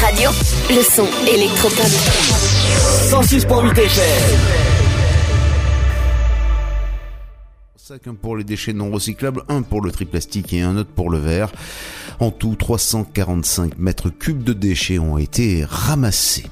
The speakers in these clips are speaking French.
Radio. Le son électropop. 106.8 FM. Un pour les déchets non recyclables, un pour le tri plastique et un autre pour le verre. En tout, 345 mètres cubes de déchets ont été ramassés.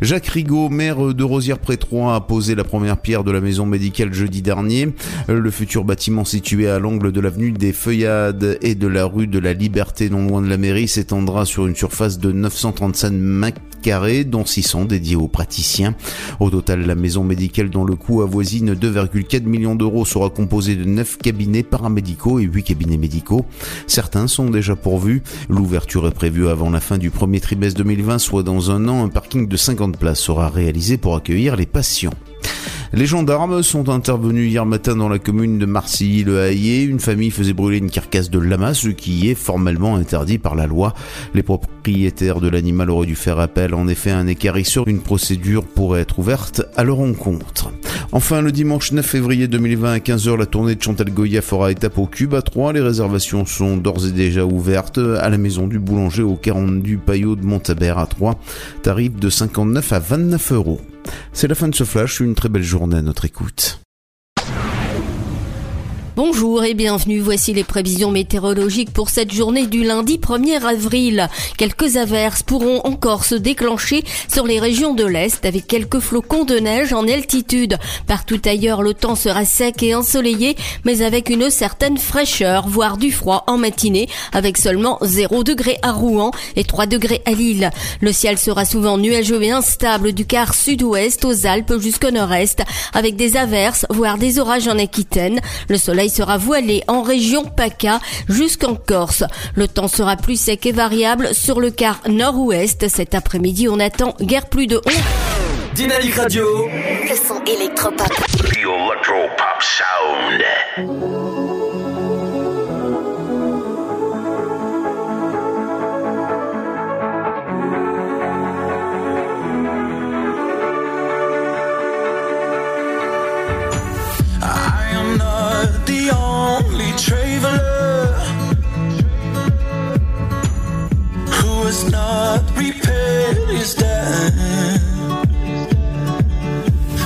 Jacques Rigaud, maire de Rosière-près-Troyes, a posé la première pierre de la maison médicale jeudi dernier. Le futur bâtiment situé à l'angle de l'avenue des Feuillades et de la rue de la Liberté, non loin de la mairie, s'étendra sur une surface de 935 mètres carrés, dont 600 dédiés aux praticiens. Au total, la maison médicale dont le coût avoisine 2,4 millions d'euros sera composée de 9 cabinets paramédicaux et 8 cabinets médicaux. Certains sont déjà pourvus. L'ouverture est prévue avant la fin du premier trimestre 2020, soit dans un an. Un parking de 50 places sera réalisé pour accueillir les patients. Les gendarmes sont intervenus hier matin dans la commune de Marcilly-le-Hayer. Une famille faisait brûler une carcasse de lama, ce qui est formellement interdit par la loi. Les propriétaires de l'animal auraient dû faire appel en effet un écarisseur. Une procédure pourrait être ouverte à leur encontre. Enfin, le dimanche 9 février 2020 à 15h, la tournée de Chantal Goya fera étape au Cube à 3. Les réservations sont d'ores et déjà ouvertes à la maison du boulanger au 40 du Payot de Montabert à 3. Tarif de 59 à 29 euros. C'est la fin de ce flash, une très belle journée à notre écoute. Bonjour et bienvenue, voici les prévisions météorologiques pour cette journée du lundi 1er avril. Quelques averses pourront encore se déclencher sur les régions de l'Est avec quelques flocons de neige en altitude. Partout ailleurs, le temps sera sec et ensoleillé, mais avec une certaine fraîcheur, voire du froid en matinée, avec seulement 0 degré à Rouen et 3 degrés à Lille. Le ciel sera souvent nuageux et instable du quart sud-ouest aux Alpes jusqu'au nord-est, avec des averses, voire des orages en Aquitaine. Sera voilé en région PACA jusqu'en Corse. Le temps sera plus sec et variable sur le quart nord-ouest. Cet après-midi, on attend guère plus de 11. Dynamique Radio. Le son électropop. The Electro Pop Sound. Who not.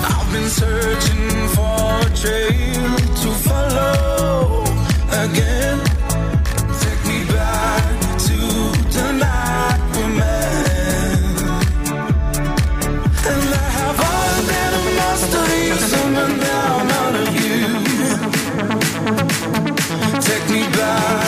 I've been searching for a trail to follow again. blind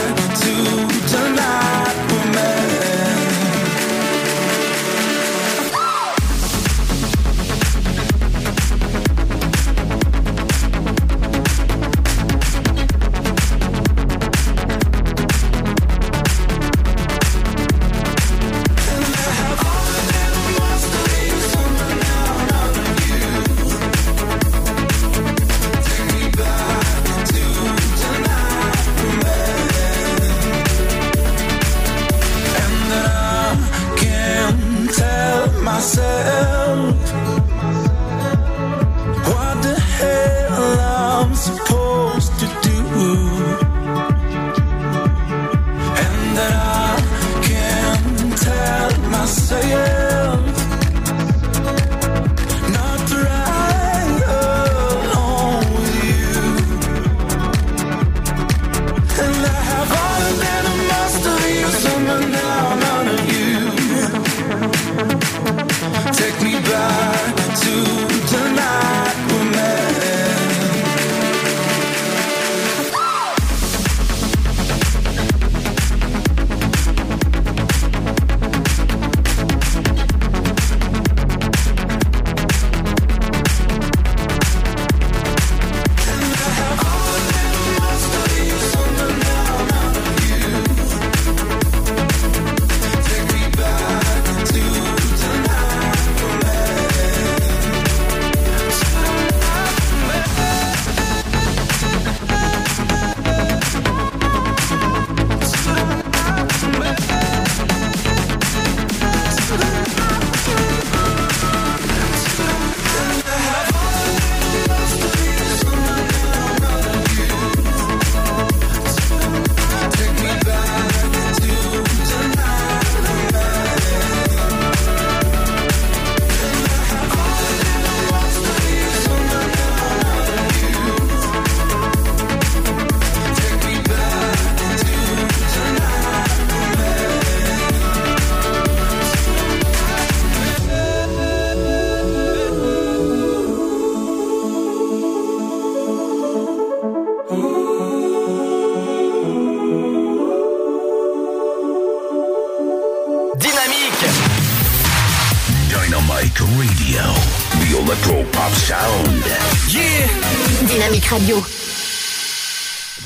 Radio.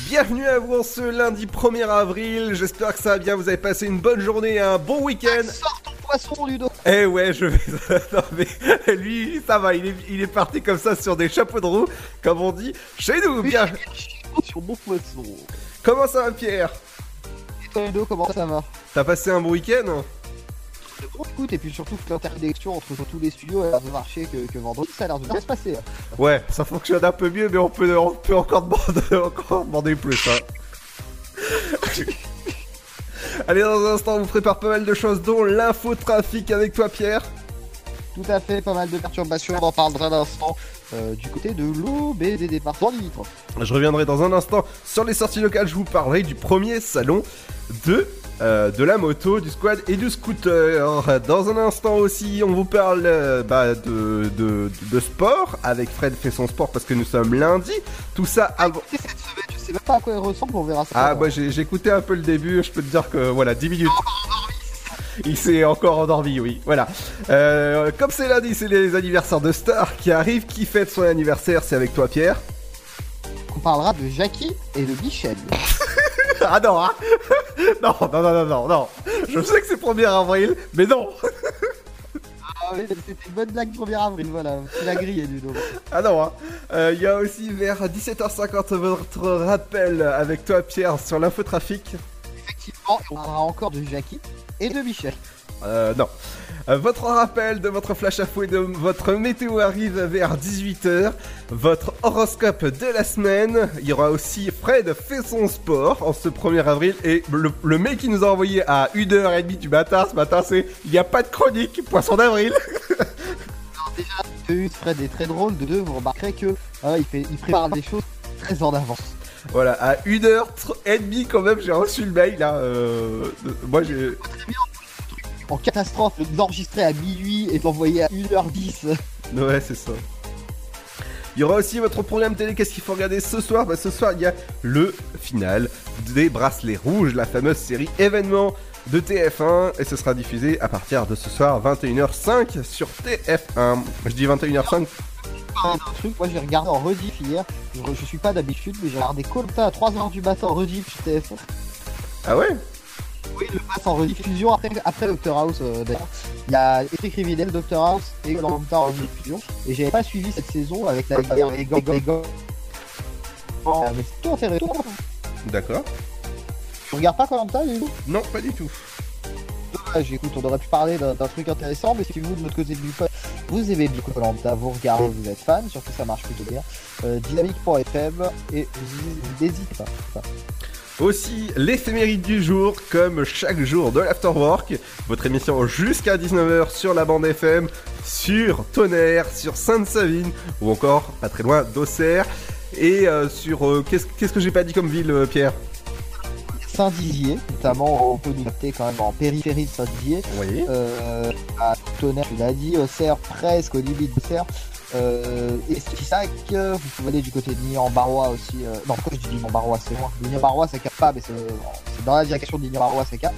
Bienvenue à vous en ce lundi 1er avril. J'espère que ça va bien. Vous avez passé une bonne journée et un bon week-end. Sors ton poisson, Ludo. Eh ouais, je vais. non, mais lui, ça va. Il est, il est parti comme ça sur des chapeaux de roue, comme on dit chez nous. Bien. Sur mon poisson. Comment ça va, Pierre? Et toi, Ludo, comment ça va? T'as passé un bon week-end? Bon, écoute, et puis surtout, toute l'interconnexion entre tous les studios a l'air de marcher que, que vendredi, ça a l'air de bien se passer. Ouais, ça fonctionne un peu mieux, mais on peut, on peut encore demander, encore demander plus. Hein. Allez, dans un instant, on vous prépare pas mal de choses, dont l'infotrafic avec toi, Pierre. Tout à fait, pas mal de perturbations, on en parle dans un instant. euh, du côté de l'eau, et des départements limitrophes. Je reviendrai dans un instant sur les sorties locales. Je vous parlerai du premier salon de, euh, de la moto, du squad et du scooter. Dans un instant aussi, on vous parle euh, bah, de, de, de sport avec Fred fait son sport parce que nous sommes lundi. Tout ça avant. Cette semaine, je sais même pas à quoi elle ressemble, on verra ça. Ah, bah j'ai j'ai écouté un peu le début. Je peux te dire que voilà, 10 minutes. Il s'est encore endormi, oui. Voilà. Euh, comme c'est lundi, c'est les anniversaires de Star qui arrivent. Qui fête son anniversaire C'est avec toi, Pierre. On parlera de Jackie et de Michel. Ah non, hein non, non, non, non, non, non. Je sais que c'est 1er avril, mais non. Ah oui, c'était une bonne blague 1er avril, voilà. Tu l'as grillé, Ludo. Ah non, hein. Euh, Il y a aussi vers 17h50 votre rappel avec toi, Pierre, sur l'infotrafic. Effectivement, on parlera encore de Jackie et de Michel. Euh, non. Euh, votre rappel de votre flash info et de votre météo arrive vers 18h. Votre horoscope de la semaine. Il y aura aussi Fred fait son sport en ce 1er avril. Et le, le mec qui nous a envoyé à 1h30 du matin ce matin, c'est il n'y a pas de chronique, poisson d'avril. De Fred est très drôle, de deux, vous remarquerez que euh, il, fait, il prépare des choses très en avance. Voilà, à 1h30 quand même, j'ai reçu le mail là. Euh, moi j'ai. En catastrophe, d'enregistrer à minuit et d'envoyer à 1h10. Ouais, c'est ça. Il y aura aussi votre programme télé. Qu'est-ce qu'il faut regarder ce soir? Bah, Ce soir, il y a le final des Bracelets Rouges, la fameuse série événement de TF1. Et ce sera diffusé à partir de ce soir, 21h05 sur TF1. Je dis 21h05. un truc, moi j'ai regardé en rediff hier, je, je suis pas d'habitude, mais j'ai regardé Colta à 3h du matin en rediff sur TF1. Ah ouais? Oui, le passe en rediffusion après, après Doctor House euh, d'ailleurs. Il y a Esprit criminel, Doctor House et Colanta en rediffusion. Et j'avais pas suivi cette saison avec la guerre et gang. Oh, mais c'est tout intéressant. D'accord. Tu regardes pas Colanta, Lulu Non, pas du tout. Dommage, écoute, on aurait pu parler d'un truc intéressant, mais si vous, de votre côté du pot, vous aimez bien Colanta, vous regardez, vous êtes fan, surtout ça marche plutôt bien. Euh, Dynamique.fm et vous n'hésitez pas. Aussi, l'éphéméride du jour, comme chaque jour de l'Afterwork, votre émission jusqu'à 19h sur la bande FM, sur Tonnerre, sur Sainte-Savine, ou encore pas très loin d'Auxerre, et euh, sur... euh, Qu'est-ce que j'ai pas dit comme ville, euh, Pierre? Saint-Dizier, notamment, on peut nous quand même en périphérie de Saint-Dizier. Oui. À Tonnerre, tu l'as dit, Auxerre, presque aux limites d'Auxerre. Euh, et Fissac, vous pouvez aller du côté de Nîmes-en-Barrois aussi. Euh, non, pourquoi je dis Nîmes-en-Barrois, c'est loin. Capte pas, mais c'est c'est dans la direction de Nîmes-en-Barrois, ça capte.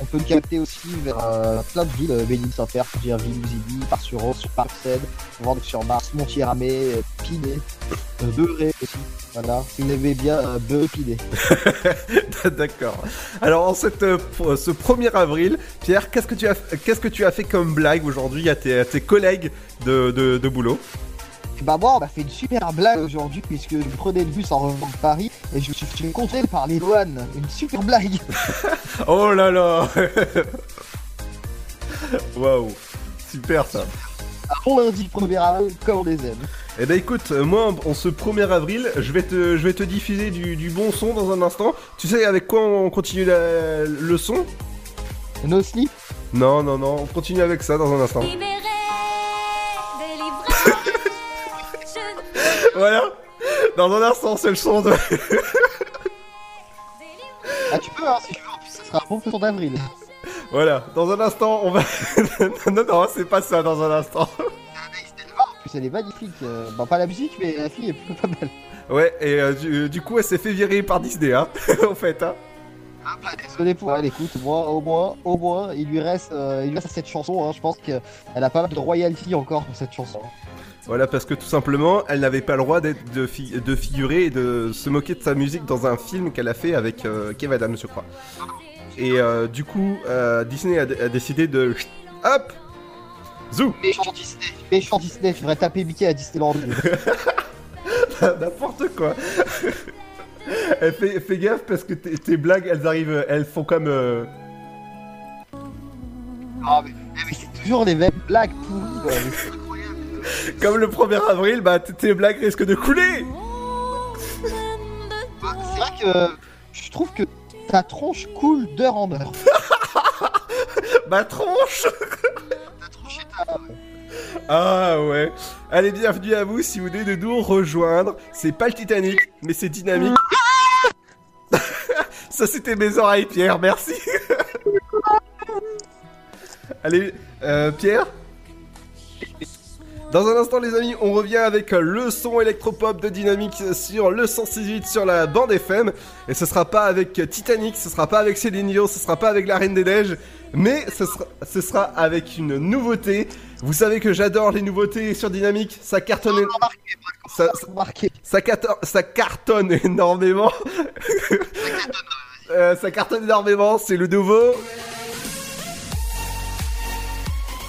On peut capter aussi vers euh, plein de villes, euh, Béline-Saint-Père, Virville, Zibi, Par-sur-Rose, sur Parcelles, Vendée-sur-Mars, Montier-Ramé, euh, Pinet, euh, Beurré aussi. Voilà, vous aimez bien, euh, Beurré, Pinet. D'accord. Alors, en cette, ce 1er avril, Pierre, qu'est-ce que tu as, qu'est-ce que tu as fait comme blague aujourd'hui à tes, à tes collègues de, de, boulot? Bah moi on m'a fait une super blague aujourd'hui puisque je prenais le bus en revenant de Paris et je me suis contrôler par les douanes. Une super blague. Oh là là Waouh Super ça Un bon lundi 1er avril comme on les aime. Eh ben écoute, euh, moi en ce 1er avril, je vais te, je vais te diffuser du, du bon son dans un instant. Tu sais avec quoi on continue la- le son? No slip Non, non, non, on continue avec ça dans un instant. Libéré, Voilà Dans un instant, c'est le son de... Ah tu peux hein si tu veux, en plus sera un bon jour d'avril. Voilà, dans un instant, on va... non, non, c'est pas ça dans un instant. En plus elle est magnifique. euh, Bon pas la musique mais la fille est plutôt pas mal. Ouais, et euh, du, du coup, elle s'est fait virer par Disney, hein, au fait, hein. Désolé pour elle, écoute, moi au moins, au moins, il lui reste, euh, il lui reste cette chanson. hein. Je pense qu'elle a pas mal de royalty encore pour cette chanson. Voilà, parce que tout simplement, elle n'avait pas le droit d'être de, fi- de figurer et de se moquer de sa musique dans un film qu'elle a fait avec euh, Kev Adams, je crois. Et euh, du coup, euh, Disney a, a décidé de. Hop Zou Méchant Disney, méchant Disney, tu devrais taper Mickey à Disneyland. N'importe quoi Eh, fais, fais gaffe parce que tes, blagues, elles arrivent, elles font comme. euh, Ah, mais, mais c'est toujours les mêmes blagues pourries. Comme le 1er avril, bah tes blagues risquent de couler Bah, C'est vrai que je trouve que ta tronche coule d'heure en heure. Ma tronche Ta tronche est. Ah ouais Allez, bienvenue à vous si vous venez de nous rejoindre. C'est pas le Titanic, mais c'est dynamique. Ça c'était mes oreilles, Pierre, merci Allez, euh, Pierre? Dans un instant, les amis, on revient avec le son électropop de Dynamique sur le 168 sur la bande FM. Et ce sera pas avec Titanic, ce sera pas avec Céline Dion, ce sera pas avec La Reine des Neiges, mais ce sera, ce sera avec une nouveauté. Vous savez que j'adore les nouveautés sur Dynamique, ça cartonne, ça, ça- ça, ça cartonne énormément. Euh, ça cartonne énormément, c'est le nouveau.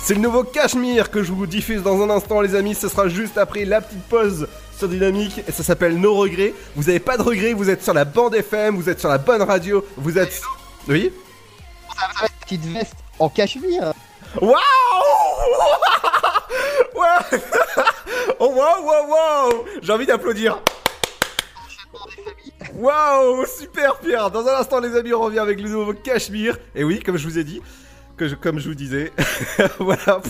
C'est le nouveau Cachemire que je vous diffuse dans un instant, les amis. Ce sera juste après la petite pause sur Dynamique et ça s'appelle Nos regrets. Vous avez pas de regrets, vous êtes sur la bande FM, vous êtes sur la bonne radio, vous êtes. Oui ça va être petite veste en cachemire. Waouh Ouais Oh waouh waouh waouh J'ai envie d'applaudir. Waouh Super Pierre Dans un instant les amis on revient avec le nouveau Cachemire. Et oui comme je vous ai dit, comme je vous disais, voilà.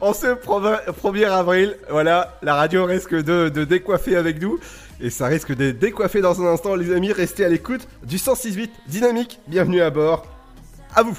En ce 1er avril, voilà, la radio risque de, de décoiffer avec nous. Et ça risque de décoiffer dans un instant les amis. Restez à l'écoute du 106.8 Dynamique. Bienvenue à bord. À vous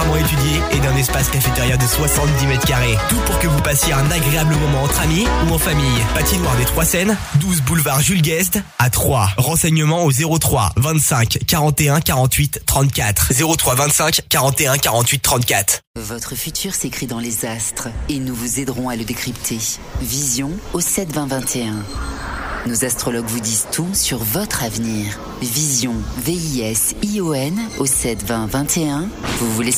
particulièrement étudiée et d'un espace cafétéria de 70 mètres carrés. Tout pour que vous passiez un agréable moment entre amis ou en famille. Patinoire des Trois Seines, 12 boulevard Jules Guest à 3. Renseignements au 03 25 41 48 34. 03 25 41 48 34. Votre futur s'écrit dans les astres et nous vous aiderons à le décrypter. Vision au 7 20 21. Nos astrologues vous disent tout sur votre avenir. Vision, V-I-S-I-O-N au 7 20 21. Vous voulez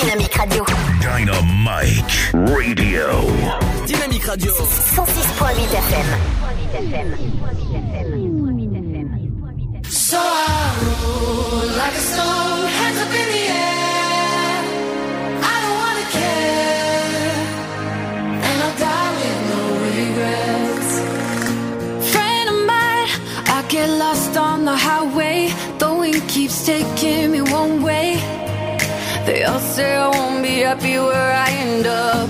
Dynamique Radio. Dynamite Radio. Dynamique Radio. 106.8 FM. So I roll like a stone, hands up in the air. I don't wanna care, and I'll die with no regrets. Friend of mine, I get lost on the highway. Keeps taking me one way. They all say I won't be happy where I end up.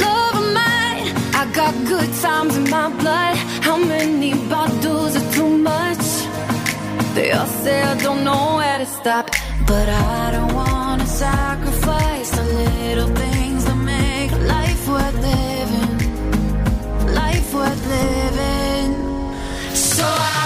Love of mine, I got good times in my blood. How many bottles are too much? They all say I don't know where to stop, but I don't wanna sacrifice the little things that make life worth living. Life worth living. So I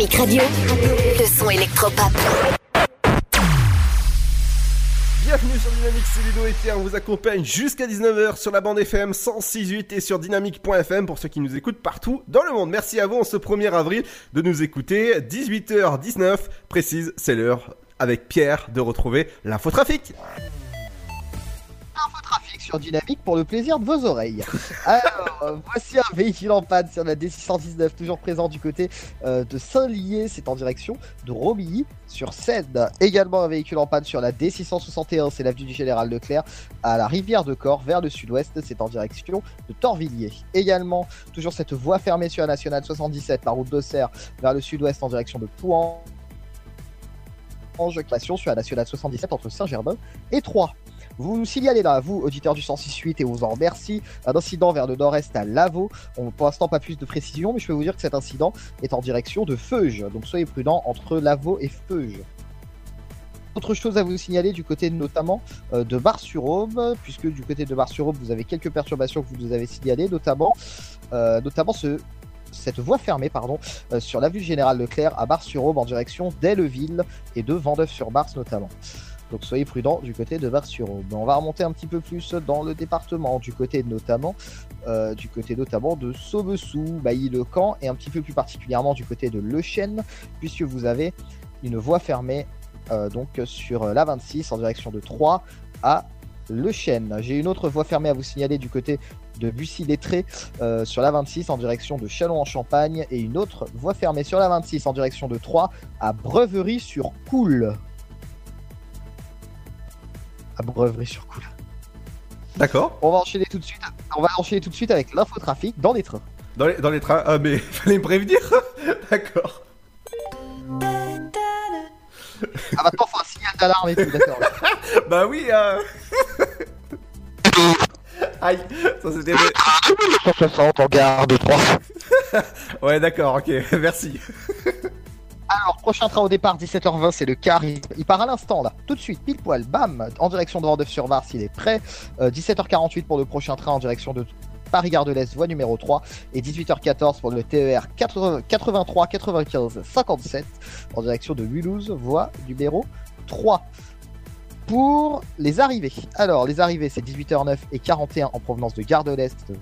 Le son électropop. Bienvenue sur Dynamique, c'est Ludo et on vous accompagne jusqu'à 19h sur la bande FM 106.8 et sur dynamique.fm pour ceux qui nous écoutent partout dans le monde. Merci à vous en ce 1er avril de nous écouter. 18h19 précise, c'est l'heure avec Pierre de retrouver l'infotrafic. Infotrafic Dynamique pour le plaisir de vos oreilles. Alors, euh, voici un véhicule en panne sur la D619, toujours présent du côté euh, de Saint-Lié, c'est en direction de Romilly sur Seine. Également un véhicule en panne sur la D661, c'est l'avenue du Général Leclerc, à la rivière de Corps, vers le sud-ouest, c'est en direction de Torvilliers. Également, toujours cette voie fermée sur la nationale 77, la route d'Auxerre, vers le sud-ouest en direction de Pouan. Passion sur la nationale 77 entre Saint-Germain et Troyes. Vous nous signalez là, vous, auditeurs du 106.8, et on vous en remercie, un incident vers le nord-est à Lavaux. Pour l'instant, pas plus de précision, mais je peux vous dire que cet incident est en direction de Feuge. Donc soyez prudents entre Lavaux et Feuge. Autre chose à vous signaler du côté notamment euh, de Bar-sur-Aube, puisque du côté de Bar-sur-Aube, vous avez quelques perturbations que vous nous avez signalées, notamment, euh, cette voie fermée pardon, euh, sur l'avenue Général Leclerc à Bar-sur-Aube en direction d'Elleville et de Vendœuvre-sur-Barse notamment. Donc soyez prudents du côté de Bar-sur-Aube. On va remonter un petit peu plus dans le département, du côté notamment, euh, du côté notamment de Saubessou, Bailly-le-Camp et un petit peu plus particulièrement du côté de Le Chêne, puisque vous avez une voie fermée euh, donc sur la 26 en direction de Troyes à Le Chêne. J'ai une autre voie fermée à vous signaler du côté de Bussy-Lettré euh, sur la 26 en direction de Chalon-en-Champagne et une autre voie fermée sur la 26 en direction de Troyes à Breverie-sur-Coule. À Breverie-sur-Coule. D'accord. On va enchaîner tout de suite. On va enchaîner tout de suite avec l'infotrafic dans les trains. Dans les, dans les trains, ah mais fallait me prévenir D'accord. Ah maintenant faut un signal d'alarme et tout, d'accord. bah oui, euh... Aïe, ça c'était... 160 en gare de 3. ouais d'accord, ok, merci. Alors, prochain train au départ, 17h20, c'est le car. Il, part à l'instant, là. Tout de suite, pile poil, bam, en direction de Vendœuvre-sur-Vars, il est prêt. Euh, 17h48 pour le prochain train en direction de Paris-Gare de l'Est, voie numéro 3. Et 18h14 pour le TER 80 83 95 57 en direction de Mulhouse, voie numéro 3. Pour les arrivées. Alors, les arrivées, c'est 18h09 et 41 en provenance de Gare de l'Est,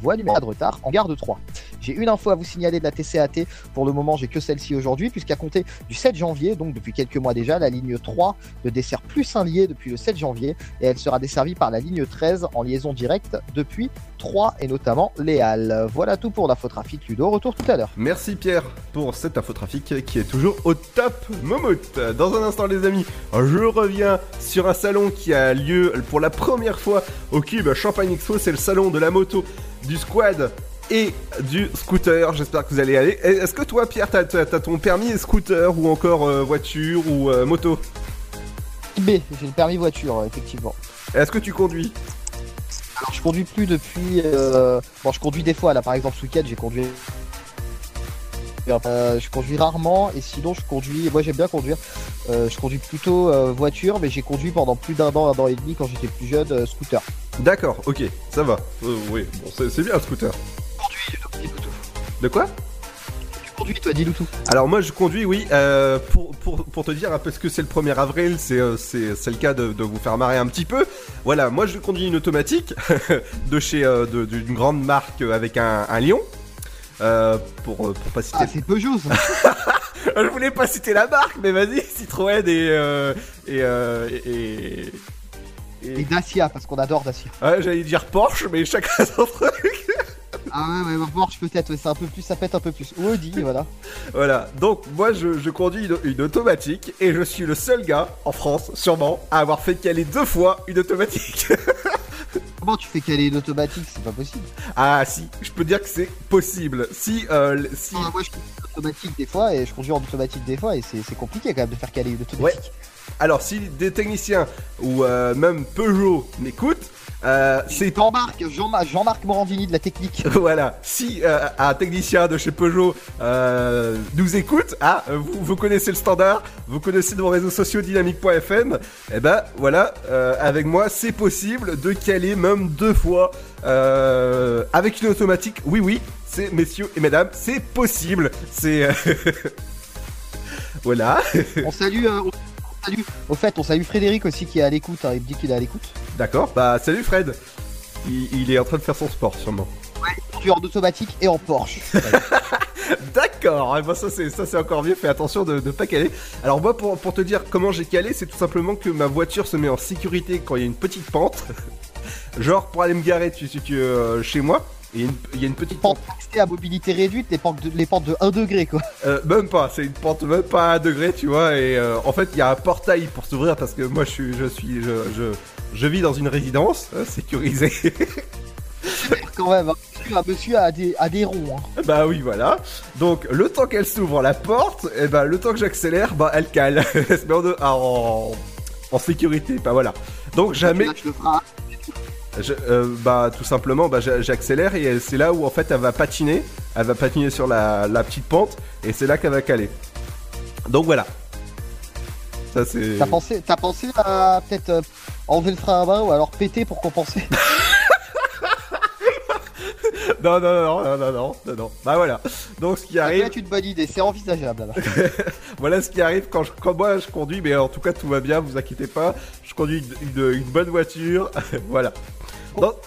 voie numéro de retard en gare de 3. J'ai une info à vous signaler de la TCAT. Pour le moment, j'ai que celle-ci aujourd'hui, puisqu'à compter du 7 janvier, donc depuis quelques mois déjà, la ligne 3 ne dessert plus Saint-Lié depuis le 7 janvier et elle sera desservie par la ligne 13 en liaison directe depuis 3 et notamment les Halles. Voilà tout pour l'infotrafic Ludo. Retour tout à l'heure. Merci Pierre pour cet infotrafic qui est toujours au top Momout. Dans un instant les amis, je reviens sur un salon qui a lieu pour la première fois au Cube Champagne Expo, c'est le salon de la moto, du squad et du scooter. J'espère que vous allez aller. Est-ce que toi Pierre, t'as as, ton permis scooter ou encore euh, voiture ou euh, moto? B, j'ai le permis voiture, effectivement. Est-ce que tu conduis? Alors je conduis plus depuis. euh, Bon, je conduis des fois. Là, par exemple, ce week-end, j'ai conduit. Euh, je conduis rarement et sinon je conduis. Moi j'aime bien conduire. Euh, je conduis plutôt euh, voiture, mais j'ai conduit pendant plus d'un an, un an et demi quand j'étais plus jeune, euh, scooter. D'accord, ok, ça va. Euh, oui, bon, c'est c'est bien le scooter. De quoi? Tu conduis toi, dis-nous tout. Alors moi je conduis, oui, euh, pour, pour, pour te dire, hein, parce que c'est le 1er avril, c'est euh, c'est c'est le cas de, de vous faire marrer un petit peu. Voilà, moi je conduis une automatique de chez euh, de- d'une grande marque avec un, un lion. Euh, pour, euh, pour pas citer. Ah, c'est Peugeot ça. je voulais pas citer la marque, mais vas-y, Citroën et. euh, et, euh, et, Et Dacia, parce qu'on adore Dacia. Ouais, j'allais dire Porsche, mais chacun son truc. Ah ouais, ouais, Porsche peut-être, c'est un peu plus, ça pète un peu plus. Ou Audi, voilà. Voilà, donc moi je, je conduis une, une automatique et je suis le seul gars en France, sûrement, à avoir fait caler deux fois une automatique. Comment tu fais caler une automatique C'est pas possible. ah si, je peux dire que c'est possible. Si, euh, si... Ah, moi je conduis en automatique des fois et je conduis en automatique des fois et c'est compliqué quand même de faire caler une automatique. Alors si des techniciens ou euh, même Peugeot m'écoutent, Euh, c'est Jean-Marc, Jean-Marc, Jean-Marc Morandini de la technique. voilà, si euh, un technicien de chez Peugeot euh, nous écoute, ah, vous, vous connaissez le standard, vous connaissez nos réseaux sociaux dynamique.fm, et ben voilà, avec moi c'est possible de caler même deux fois avec une automatique. Oui, oui, c'est messieurs et mesdames, c'est possible. C'est voilà. On salue, salue. Au fait, on salue Frédéric aussi qui est à l'écoute. hein, Il me dit qu'il est à l'écoute. D'accord, bah salut Fred. Il, il est en train de faire son sport sûrement. Tu es en automatique et en Porsche. D'accord, eh ben ça c'est ça c'est encore mieux. Fais attention de ne pas caler. Alors moi pour, pour te dire comment j'ai calé, c'est tout simplement que ma voiture se met en sécurité quand il y a une petite pente. Genre pour aller me garer tu, tu, tu, euh, chez moi. Il y, a une- il y a une petite pente. À mobilité réduite, les pentes de, les pentes de 1 degré quoi. Euh, même pas, c'est une pente même pas à un degré, tu vois. Et euh, en fait, il y a un portail pour s'ouvrir parce que moi, je suis, je suis, je, je, je vis dans une résidence euh, sécurisée. Quand même, hein. un monsieur a des, a des ronds. hein. bah oui, voilà. Donc, le temps qu'elle s'ouvre la porte, et bah le temps que j'accélère, bah elle cale. Elle se met en, en, en sécurité, bah voilà. Donc jamais. Euh, bah, tout simplement, bah, j'accélère et c'est là où en fait elle va patiner. Elle va patiner sur la, petite pente et c'est là qu'elle va caler. Donc voilà. T'as pensé, pensé à peut-être euh, enlever le frein à main ou alors péter pour compenser? Non, non, non, non, non, non, non, Bah voilà. Donc ce qui arrive. C'est une bonne idée, c'est envisageable voilà ce qui arrive quand, je, quand moi je conduis, mais en tout cas tout va bien, vous inquiétez pas. Je conduis une bonne voiture. voilà.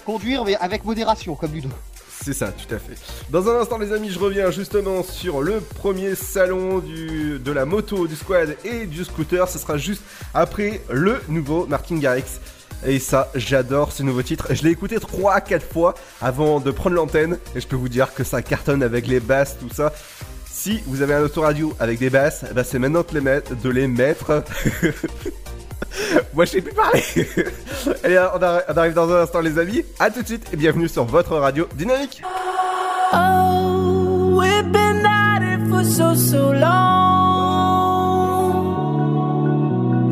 Conduire mais avec modération comme Ludo. C'est ça, tout à fait. Dans un instant, les amis, je reviens justement sur le premier salon du, de la moto, du squad et du scooter. Ce sera juste après le nouveau Martin Garrix. Et ça, j'adore ce nouveau titre. Je l'ai écouté 3 à 4 fois avant de prendre l'antenne. Et je peux vous dire que ça cartonne avec les basses, tout ça. Si vous avez un autoradio avec des basses, ben c'est maintenant de les mettre. Moi, je sais plus parler. Allez, on arri- on arrive dans un instant, les amis. À tout de suite et bienvenue sur votre radio dynamique. Oh, we've been at it for so, so long.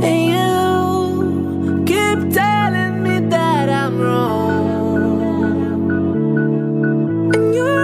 And you keep telling me that I'm wrong. And your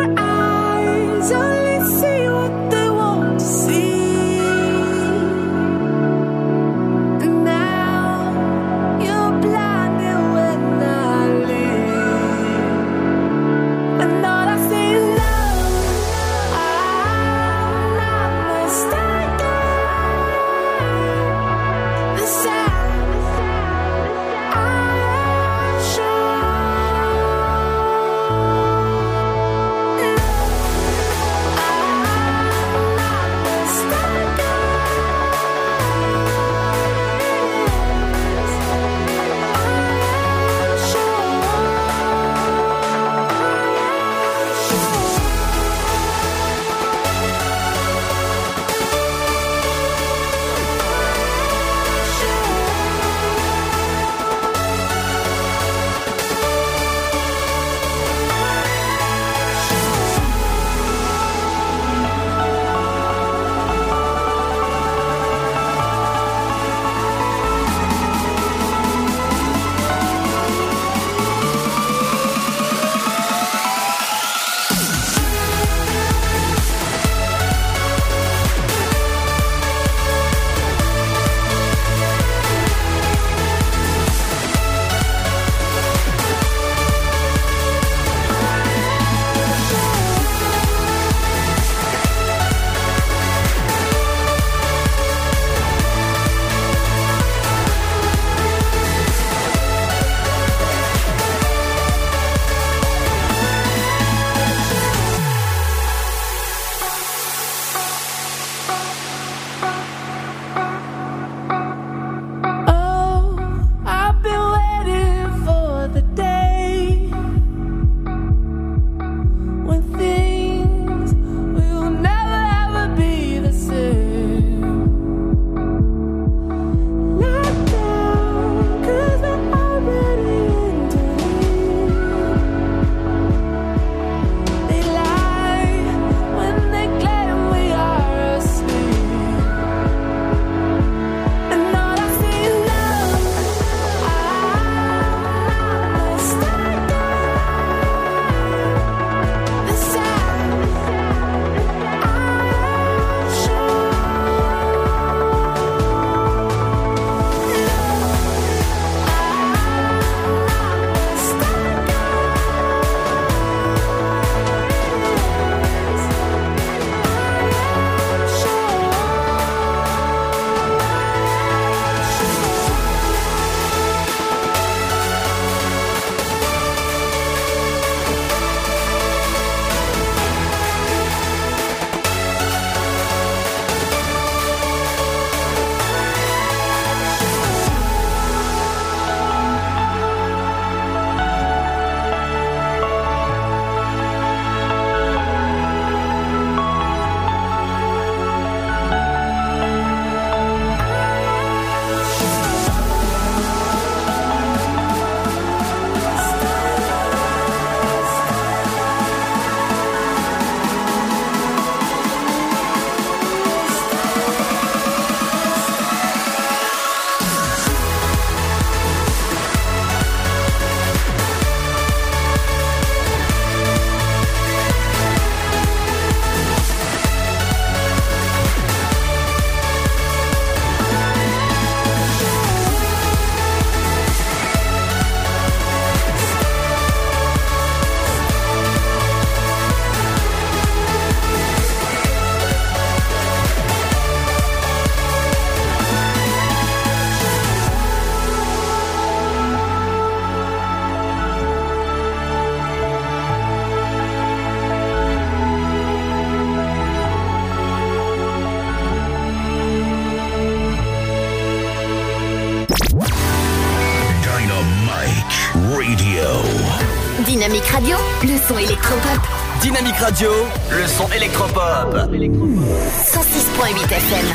Dynamique Radio, le son électropop. Dynamique Radio, le son électropop. 106.8 FM.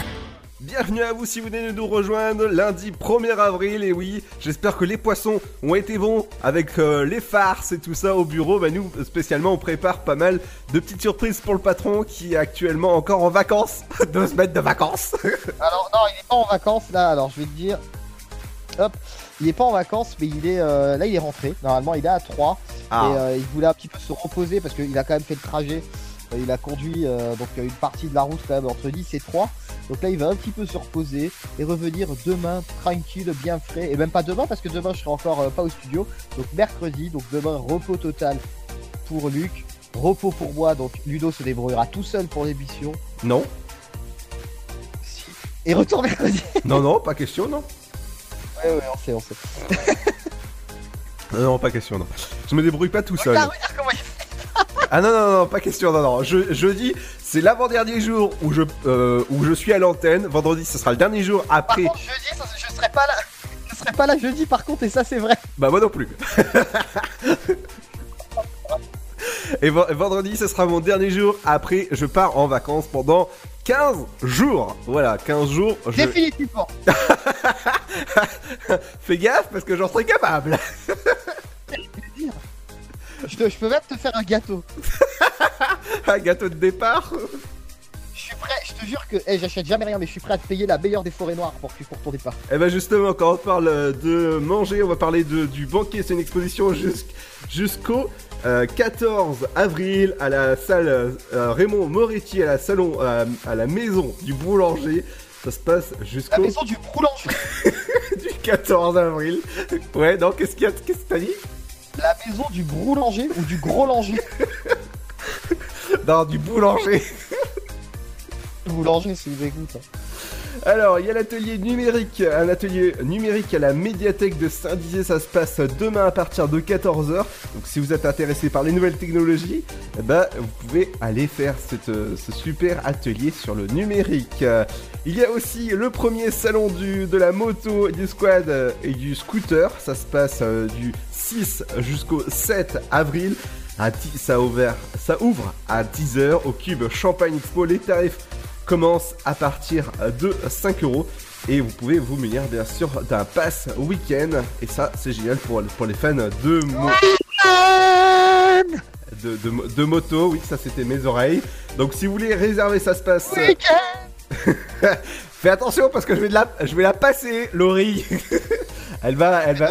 Bienvenue à vous si vous venez de nous rejoindre lundi 1er avril et oui j'espère que les poissons ont été bons avec euh, les farces et tout ça au bureau bah nous spécialement on prépare pas mal de petites surprises pour le patron qui est actuellement encore en vacances deux semaines de vacances Alors non, il est pas en vacances là. Alors je vais te dire, hop, il est pas en vacances, mais il est euh, là, il est rentré. Normalement, il est à 3 Ah. et euh, il voulait un petit peu se reposer parce qu'il a quand même fait le trajet. Euh, il a conduit euh, donc une partie de la route quand même entre 10 et 3. Donc là, il va un petit peu se reposer et revenir demain tranquille, bien frais. Et même pas demain parce que demain, je serai encore euh, pas au studio. Donc mercredi, donc demain, repos total pour Luc. Repos pour moi, donc Ludo se débrouillera tout seul pour l'émission. Non Et retour mercredi. Non non pas question non Ouais, ouais, on sait, on sait. Non, non pas question non Je me débrouille pas tout seul Regarde, regarde comment il Ah non, non, non, pas question, non, non. Je, jeudi, c'est l'avant-dernier jour où je, euh, où je suis à l'antenne. Vendredi, ce sera le dernier jour après. Par contre, jeudi, ça, je serai pas là. Je serai pas là jeudi, par contre, et ça, c'est vrai. Bah, moi non plus. Et ven- vendredi, ce sera mon dernier jour. Après, je pars en vacances pendant 15 jours. Voilà, 15 jours. Je... Définitivement. Fais gaffe parce que j'en serai capable. Je, te- je peux même te faire un gâteau. un gâteau de départ. Prêt, je te jure que eh, j'achète jamais rien, mais je suis prêt à te payer la meilleure des forêts noires pour, pour ton départ. Et ben justement, quand on parle euh, de manger, on va parler de, du banquet. C'est une exposition jusqu'- jusqu'au euh, 14 avril à la salle euh, Raymond Moretti, à la salon, euh, à la maison du boulanger. Ça se passe La jusqu'au maison du boulanger. du 14 avril. Ouais, non, qu'est-ce qu'il y a Qu'est-ce que t'as dit? La maison du boulanger ou du gros langer? Non, du boulanger. Alors, il y a l'atelier numérique, un atelier numérique à la médiathèque de Saint-Dizier, ça se passe demain à partir de 14h. Donc si vous êtes intéressé par les nouvelles technologies, eh ben, vous pouvez aller faire euh, ce super atelier sur le numérique. Il y a aussi le premier salon de la moto, du squad euh, et du scooter, ça se passe euh, du 6 jusqu'au 7 avril. À 10 ça, a ouvert- ça ouvre à 10h au Cube Champagne Expo. Les tarifs commence à partir de 5 euros. Et vous pouvez vous munir bien sûr d'un pass week-end. Et ça, c'est génial pour, pour les fans de, mo- de, de, de moto. Oui, ça c'était mes oreilles. Donc si vous voulez réserver, ça se passe. Fais attention parce que je vais, de la, je vais la passer, Laurie. elle va, elle va,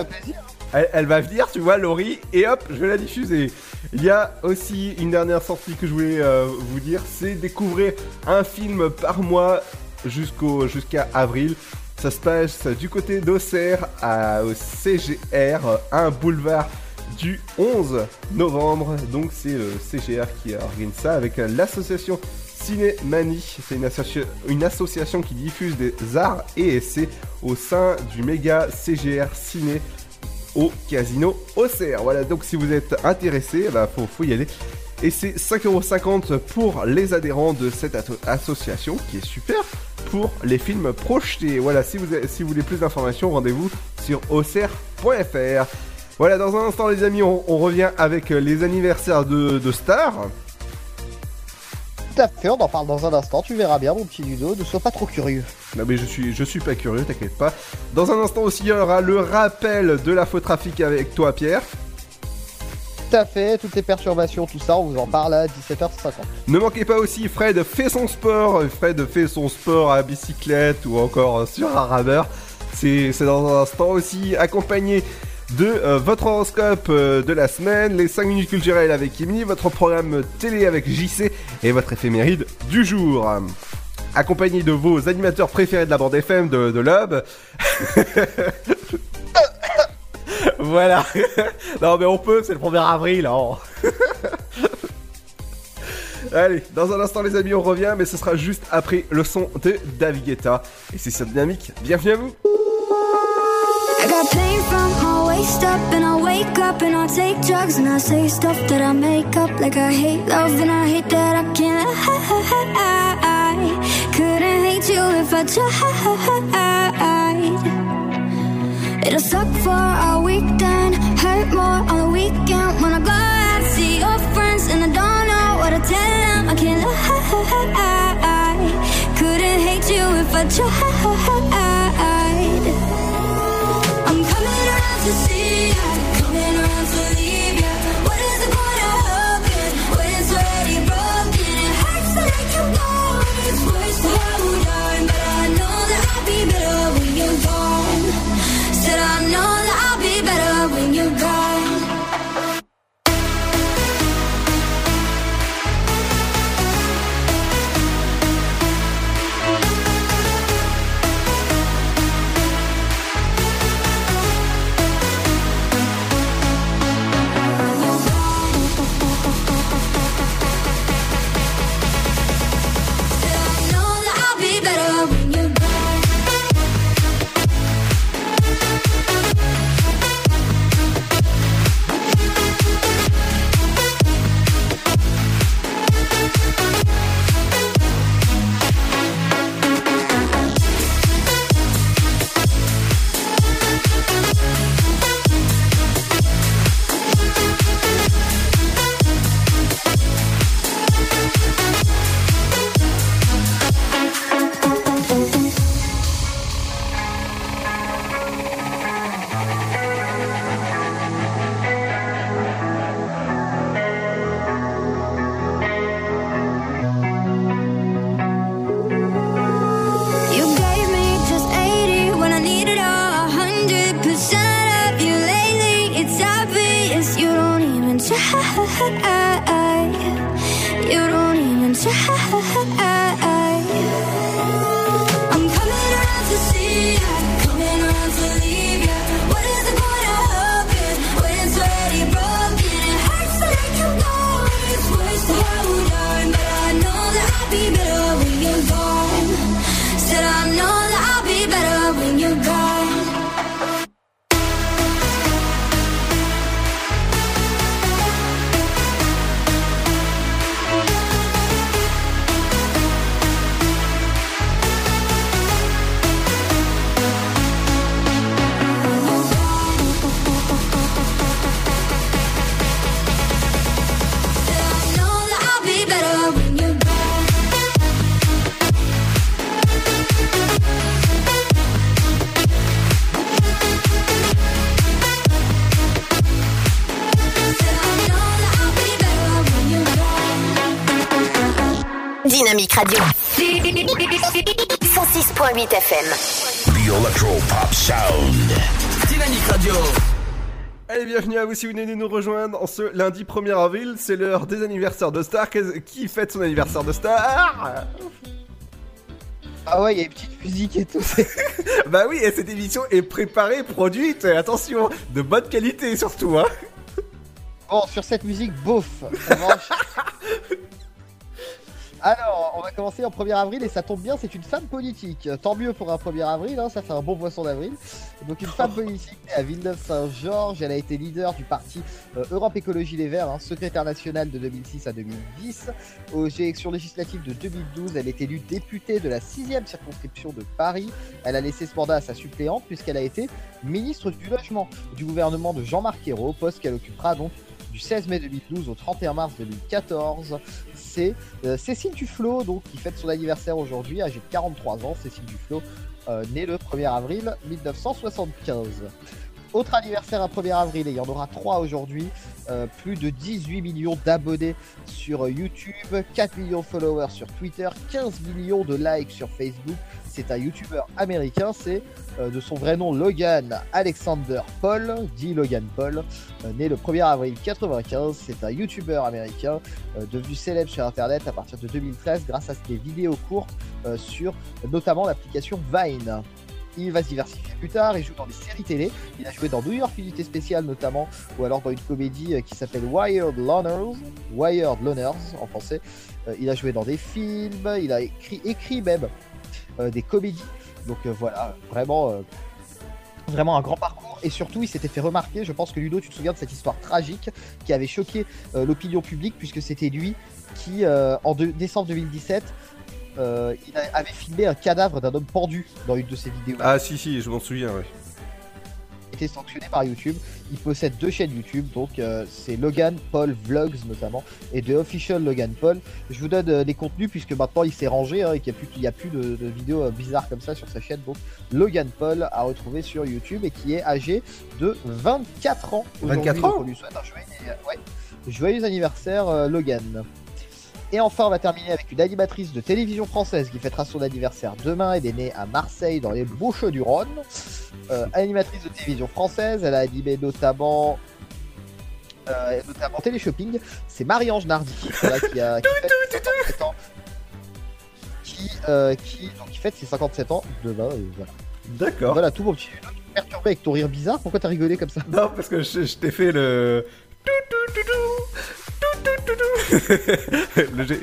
elle, elle va venir, tu vois, Laurie, et hop, je vais la diffuser. Il y a aussi une dernière sortie que je voulais euh, vous dire, c'est découvrir un film par mois jusqu'au jusqu'à avril. Ça se passe du côté d'Auxerre à- CGR, un boulevard du 11 novembre. Donc c'est le CGR qui organise ça avec l'association Cinémanie. C'est une, une association qui diffuse des arts et essais au sein du méga CGR Ciné au casino Auxerre. Voilà, donc si vous êtes intéressé, bah, faut, faut y aller. Et c'est 5,50€ pour les adhérents de cette association, qui est super, pour les films projetés. Voilà, si vous, voulez plus d'informations, rendez-vous sur auxerre.fr. Voilà, dans un instant les amis, on, revient avec les anniversaires de, de stars. À fait, on en parle dans un instant, tu verras bien mon petit Ludo, ne sois pas trop curieux. Non mais je suis, je suis pas curieux, t'inquiète pas. Dans un instant aussi, il y aura le rappel de la faux trafic avec toi Pierre. Tout à fait, toutes les perturbations, tout ça, on vous en parle à 17h50. Ne manquez pas aussi, Fred fait son sport. Fred fait son sport à bicyclette ou encore sur un rameur. C'est dans un instant aussi accompagné de euh, votre horoscope euh, de la semaine, les 5 minutes culturelles avec Emily, votre programme télé avec JC et votre éphéméride du jour. Accompagné de vos animateurs préférés de la bande FM de, de Lob. voilà. non mais on peut, c'est le 1er avril. hein. Allez, dans un instant les amis, on revient, mais ce sera juste après le son de David Guetta. Et c'est sur Dynamique, bienvenue à vous I got pain from my waist up, and I wake up and I take drugs and I say stuff that I make up, like I hate love and I hate that I can't. I couldn't hate you if I tried. It'll suck for a weekend, hurt more on the weekend when I go out see your friends and I don't know what to tell them. I can't I Couldn't hate you if I tried. To see FM. The Electro Pop Sound. Dynamique Radio. Allez, bienvenue à vous si vous venez de nous rejoindre en ce lundi 1er avril. C'est l'heure des anniversaires de Star. Qui fête son anniversaire de Star Ah ouais, il y a une petite musique et tout. Bah oui, et cette émission est préparée, produite, et attention, de bonne qualité surtout, hein. Bon, sur cette musique, bof. Alors, on va commencer en 1er avril et ça tombe bien, c'est une femme politique. Tant mieux pour un 1er avril, hein, ça fait un bon poisson d'avril. Donc une femme politique née à Villeneuve-Saint-Georges, elle a été leader du parti euh, Europe Écologie Les Verts, hein, secrétaire nationale de 2006 à 2010. Aux élections législatives de 2012, elle est élue députée de la 6e circonscription de Paris. Elle a laissé ce mandat à sa suppléante puisqu'elle a été ministre du Logement du gouvernement de Jean-Marc Ayrault, poste qu'elle occupera donc du 16 mai 2012 au 31 mars 2014. C'est euh, Cécile Duflot, donc, qui fête son anniversaire aujourd'hui, âgée de 43 ans. Cécile Duflot, euh, née le 1er avril 1975. Autre anniversaire à 1er avril, et il y en aura 3 aujourd'hui. Euh, plus de 18 millions d'abonnés sur YouTube, 4 millions de followers sur Twitter, 15 millions de likes sur Facebook. C'est un YouTuber américain, c'est de son vrai nom Logan Alexander Paul, dit Logan Paul, euh, né le 1er avril 95. C'est un YouTuber américain euh, devenu célèbre sur Internet à partir de 2013 grâce à ses vidéos courtes euh, sur notamment l'application Vine. Il va se diversifier plus tard, il joue dans des séries télé, il a joué dans New York Unité Spéciale notamment, ou alors dans une comédie euh, qui s'appelle Wired Loners, Wired Loners en français. Euh, il a joué dans des films, il a écrit, même euh, des comédies. Donc euh, voilà, vraiment, euh, vraiment un grand parcours. Et surtout, il s'était fait remarquer. Je pense que Ludo, tu te souviens de cette histoire tragique qui avait choqué euh, l'opinion publique, puisque c'était lui qui, en décembre 2017, euh, il a- avait filmé un cadavre d'un homme pendu dans une de ses vidéos. Ah si si, je m'en souviens, ouais. Été sanctionné par YouTube. Il possède deux chaînes YouTube, donc euh, c'est Logan Paul Vlogs notamment et The Official Logan Paul. Je vous donne euh, les contenus puisque maintenant il s'est rangé hein, et qu'il n'y a plus, il y a plus de, de vidéos euh, bizarres comme ça sur sa chaîne. Donc Logan Paul à retrouver sur YouTube et qui est âgé de 24 ans. aujourd'hui. 24 ans Donc, on lui souhaite un joyeux, ouais, joyeux anniversaire euh, Logan. Et enfin, on va terminer avec une animatrice de télévision française qui fêtera son anniversaire demain. Elle est née à Marseille, dans les Bouches-du-Rhône. Euh, animatrice de télévision française, elle a animé notamment. Euh, notamment Téléshopping, c'est Marie-Ange Nardi voilà, qui, a, qui fête ses 57 ans. Qui, euh, qui, donc, qui fête ses 57 ans demain. voilà. D'accord. Voilà tout mon petit. Perturbé avec ton rire bizarre, pourquoi t'as rigolé comme ça? Non, parce que je, je t'ai fait le. Le, gé-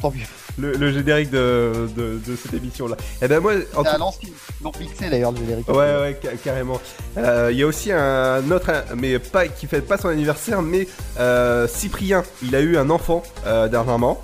tant mieux. le, le générique de, de, de cette émission-là. Et ben moi, en tout-. Non, mixé d'ailleurs le générique. Ouais, ouais, ca- carrément. Euh, Il y a aussi un autre, mais pas qui fête pas son anniversaire, mais euh, Cyprien. Il a eu un enfant euh, dernièrement.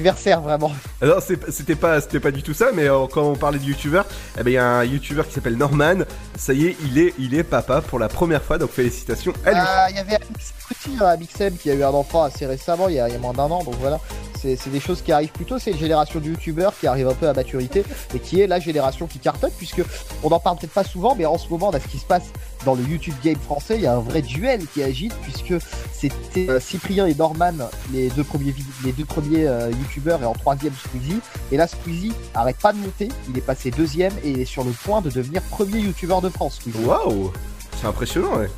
Anniversaire vraiment. Alors c'est- c'était pas, c'était pas du tout ça, mais euh, quand on parlait de youtubeur, eh ben il y a un youtubeur qui s'appelle Norman. Ça y est, il est, il est papa pour la première fois, donc félicitations à lui. Ah, Il y avait Amix Petit, hein, Amixem qui a eu un enfant assez récemment, il y a, il y a moins d'un an, donc voilà. C'est c'est des choses qui arrivent plutôt, c'est une génération de youtubeurs qui arrive un peu à maturité et qui est la génération qui cartonne, puisque on en parle peut-être pas souvent, mais en ce moment, on a ce qui se passe dans le YouTube game français, il y a un vrai duel qui agite, puisque c'était euh, Cyprien et Norman, les deux premiers, les euh, youtubeurs, et en troisième Squeezie. Et là, Squeezie arrête pas de monter, il est passé deuxième et est sur le point de devenir premier youtubeur de France. Waouh, c'est impressionnant, ouais.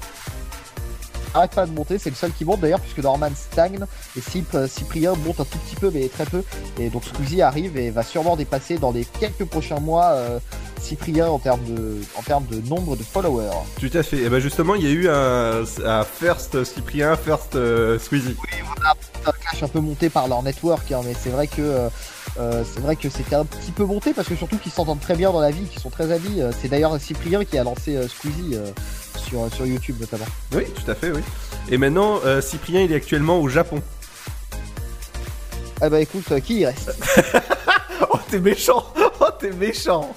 Arrête pas de monter, c'est le seul qui monte d'ailleurs puisque Norman stagne et euh, Cyprien monte un tout petit peu mais très peu et donc Squeezie arrive et va sûrement dépasser dans les quelques prochains mois euh, Cyprien en termes de en termes de nombre de followers. Tout à fait. Et ben justement, il y a eu un, un first Cyprien, first euh, Squeezie. Un clash un peu monté par leur network hein, mais c'est vrai que euh, euh, c'est vrai que c'était un petit peu monté parce que surtout qu'ils s'entendent très bien dans la vie, qu'ils sont très amis. Euh, C'est d'ailleurs Cyprien qui a lancé euh, Squeezie sur, sur YouTube notamment. Oui, tout à fait, oui. Et maintenant, euh, Cyprien, il est actuellement au Japon. Ah bah écoute, euh, qui y reste? Oh, t'es méchant Oh, t'es méchant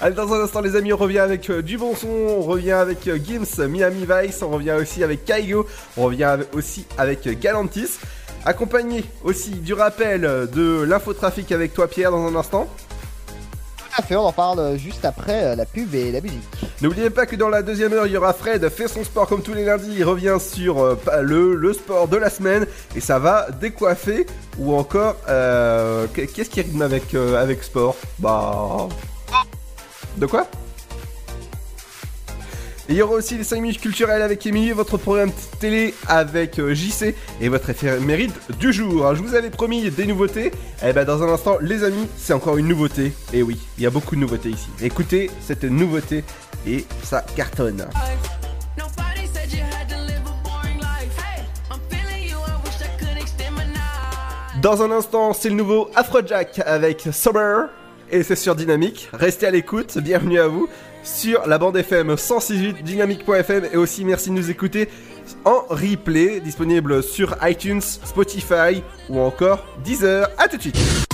Allez, dans un instant, les amis, on revient avec euh, du bon son, on revient avec euh, Gims, Miami Vice, on revient aussi avec Kaigo, on revient avec- aussi avec euh, Galantis, accompagné aussi du rappel de l'infotrafic avec toi, Pierre, dans un instant. À on en parle euh, juste après euh, la pub et la musique. N'oubliez pas que dans la deuxième heure, il y aura Fred, fait son sport comme tous les lundis. Il revient sur euh, le, le sport de la semaine et ça va décoiffer ou encore. qu'est- Qu'est-ce qui rime avec, avec sport? Bah. De quoi? Il y aura aussi les 5 minutes culturelles avec Émilie, votre programme télé avec euh, JC et votre éphéméride du jour. Je vous avais promis des nouveautés. Et ben dans un instant, les amis, c'est encore une nouveauté. Et oui, il y a beaucoup de nouveautés ici. Écoutez cette nouveauté et ça cartonne. Dans un instant, c'est le nouveau Afrojack avec Sober et c'est sur Dynamique. Restez à l'écoute, bienvenue à vous sur la bande FM 168 dynamique.fm et aussi merci de nous écouter en replay disponible sur iTunes, Spotify ou encore Deezer. À tout de suite.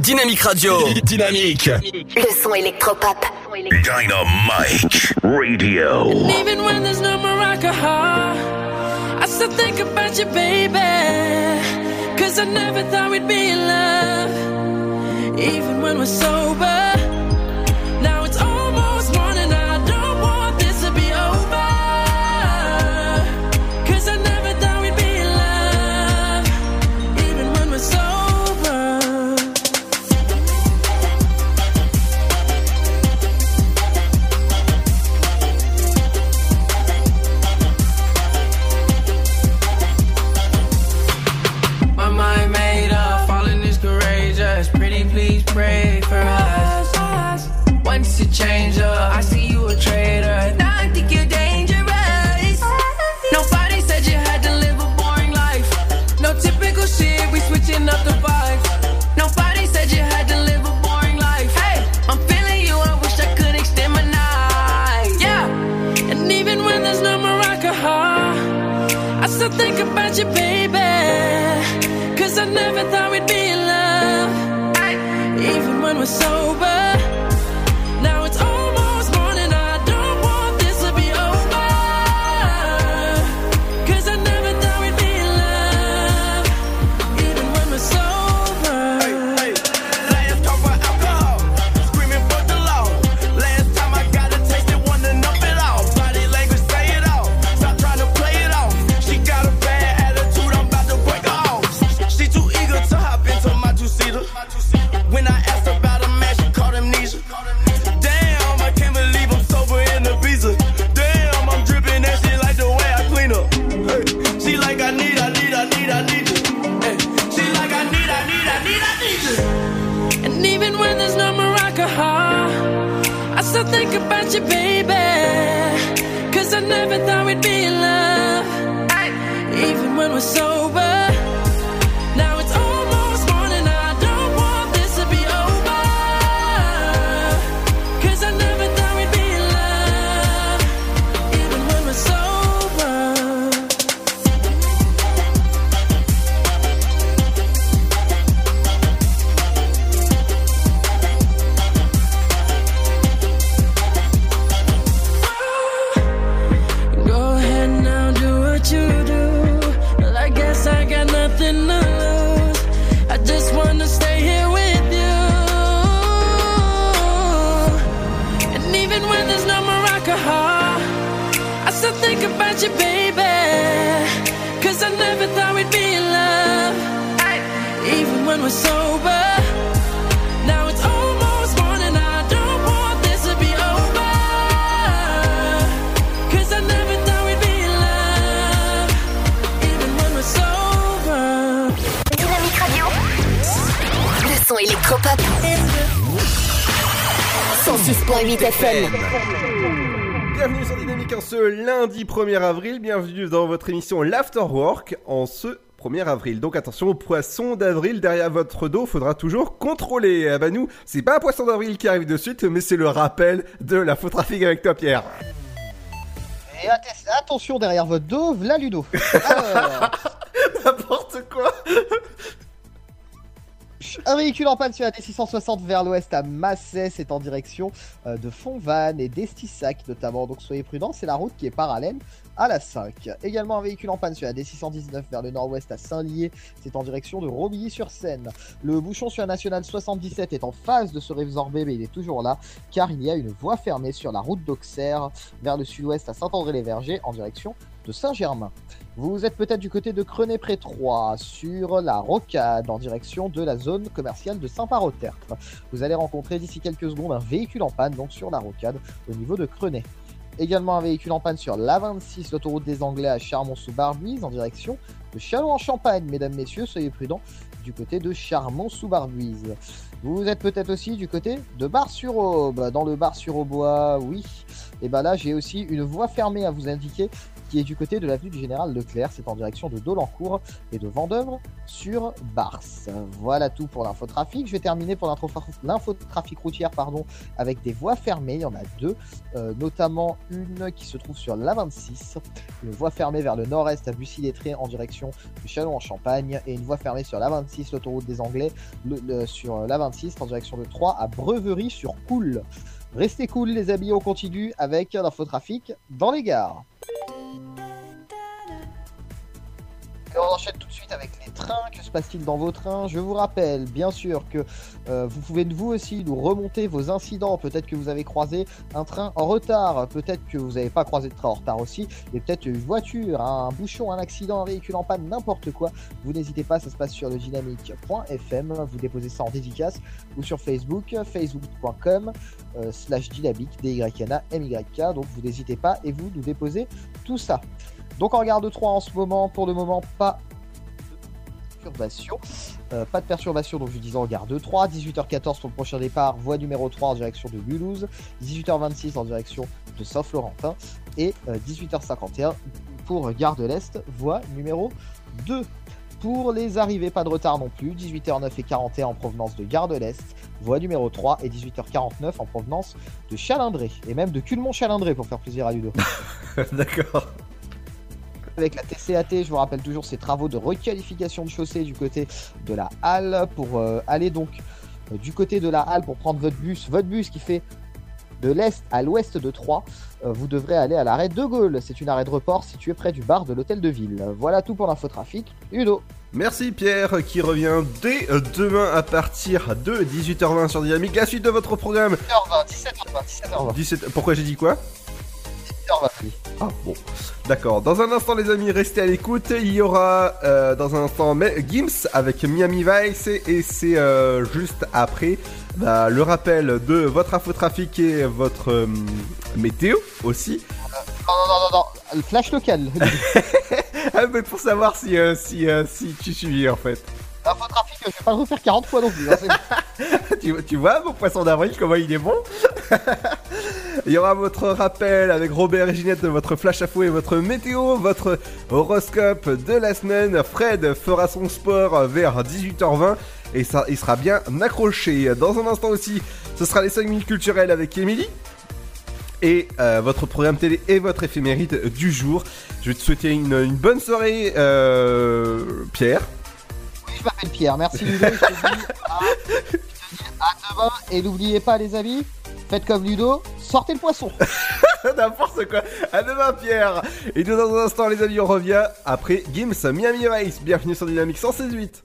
Dynamique Radio. Dynamique. Le son électropop. Dynamite Radio. And even when there's no more alcohol, I still think about you, baby. Cause I never thought we'd be in love. Even when we're sober. Change up, I see you a traitor. Now I think you're dangerous. Nobody said you had to live a boring life. No typical shit, we switching up the vibe. Nobody said you had to live a boring life. Hey, I'm feeling you, I wish I could extend my night. Yeah. And even when there's no more alcohol, I still think about you, baby. Cause I never thought we'd be in love. Even when we're sober. Still think about you, baby. Cause I never thought we'd be in love. Even when we're sober. Électropop. 106.8 FM. Bienvenue sur Dynamique en ce lundi 1er avril, bienvenue dans votre émission L'Afterwork. En ce 1er avril. Donc attention au poisson d'avril derrière votre dos, faudra toujours contrôler. Ah bah nous, c'est pas un poisson d'avril qui arrive de suite, mais c'est le rappel de la faux trafic avec toi Pierre. Et atte- attention derrière votre dos, v'là Ludo. Alors, N'importe quoi Un véhicule en panne sur la D660 vers l'ouest à Massé, c'est en direction euh, de Fontvannes et d'Estissac notamment, donc soyez prudents, c'est la route qui est parallèle à la 5. Également un véhicule en panne sur la D619 vers le nord-ouest à Saint-Lié, c'est en direction de Romilly-sur-Seine. Le bouchon sur la nationale 77 est en phase de se résorber, mais il est toujours là, car il y a une voie fermée sur la route d'Auxerre vers le sud-ouest à Saint-André-les-Vergers en direction de Saint-Germain. Vous êtes peut-être du côté de Crenay-près-Troyes, sur la rocade en direction de la zone commerciale de Saint-Parotertre. Vous allez rencontrer d'ici quelques secondes un véhicule en panne, donc sur la rocade, au niveau de Crenay. Également un véhicule en panne sur l'A26, l'autoroute des Anglais à Charmont-sous-Barbuise, en direction de Châlons-en-Champagne. Mesdames, messieurs, soyez prudents. du côté de Charmont-sous-Barbuise. Vous êtes peut-être aussi du côté de Bar-sur-Aube. Dans le Bar-sur-Aubois, oui. Et ben là, j'ai aussi une voie fermée à vous indiquer qui est du côté de l'avenue du Général Leclerc. C'est en direction de Dolencourt et de Vendœuvre sur Bars. Voilà tout pour l'infotrafic. Je vais terminer pour l'info- l'infotrafic routière pardon, avec des voies fermées. Il y en a deux, euh, notamment une qui se trouve sur l'A26, une voie fermée vers le nord-est à Bussy-les-Trés en direction de Châlons-en-Champagne et une voie fermée sur l'A26, l'autoroute des Anglais, sur l'A26 en direction de Troyes à Breverie sur Cool. Restez cool les amis, on continue avec l'infotrafic dans les gares. On enchaîne tout de suite avec les trains. Que se passe-t-il dans vos trains? Je vous rappelle, bien sûr, que euh, vous pouvez vous aussi nous remonter vos incidents. Peut-être que vous avez croisé un train en retard. Peut-être que vous n'avez pas croisé de train en retard aussi. Et peut-être une voiture, un bouchon, un accident, un véhicule en panne, n'importe quoi. Vous n'hésitez pas, ça se passe sur le dynamique.fm. Vous déposez ça en dédicace ou sur Facebook, facebook.com euh, slash dynamique, D-Y-N-A, M-Y-K. Donc vous n'hésitez pas et vous nous déposez tout ça. Donc en garde 3 en ce moment, pour le moment, pas de perturbation. Euh, pas de perturbation, donc je disais en garde 3. 18h14 pour le prochain départ, voie numéro 3 en direction de Mulhouse. 18h26 en direction de Saint-Florentin. Et euh, 18h51 pour Gare de l'Est, voie numéro 2. Pour les arrivées, pas de retard non plus. 18h09 et 41 en provenance de Gare de l'Est, voie numéro 3. Et 18h49 en provenance de Chalindré. Et même de Culmont-Chalindré pour faire plaisir à Ludo. D'accord. Avec la TCAT, je vous rappelle toujours ces travaux de requalification de chaussée du côté de la halle pour euh, aller donc euh, du côté de la halle pour prendre votre bus, votre bus qui fait de l'est à l'ouest de Troyes. Euh, vous devrez aller à l'arrêt de Gaulle. C'est une arrêt de report située près du bar de l'hôtel de ville. Voilà tout pour l'infotrafic. Udo. Merci Pierre qui revient dès demain à partir de 18h20 sur Dynamique. La suite de votre programme. 17h20, 17h20, 17... Pourquoi j'ai dit quoi? 17h20. Ah bon, d'accord. Dans un instant, les amis, restez à l'écoute. Il y aura euh, dans un instant Gims avec Miami Vice et, c'est euh, juste après bah, le rappel de votre infotrafic et votre euh, météo aussi. Non, non, non, non, non. Le flash local. ah, mais pour savoir si, euh, si, euh, si tu suis en fait. L'infotrafic, je vais pas le refaire 40 fois non plus. hein, tu, tu vois mon poisson d'avril comment il est bon? Il y aura votre rappel avec Robert et Ginette de votre flash info et votre météo, votre horoscope de la semaine. Fred fera son sport vers 18h20 et ça, il sera bien accroché. Dans un instant aussi, ce sera les 5 minutes culturelles avec Émilie. Et euh, votre programme télé et votre éphéméride du jour. Je vais te souhaiter une, une bonne soirée, euh, Pierre. Oui, je m'appelle Pierre. Merci À, demain. Et n'oubliez pas, les amis, faites comme Ludo, sortez le poisson. N'importe quoi. À demain, Pierre. Et dans un instant, les amis, on revient après Gims Miami Vice. Bienvenue sur Dynamique 168.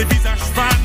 passe, les visages fans,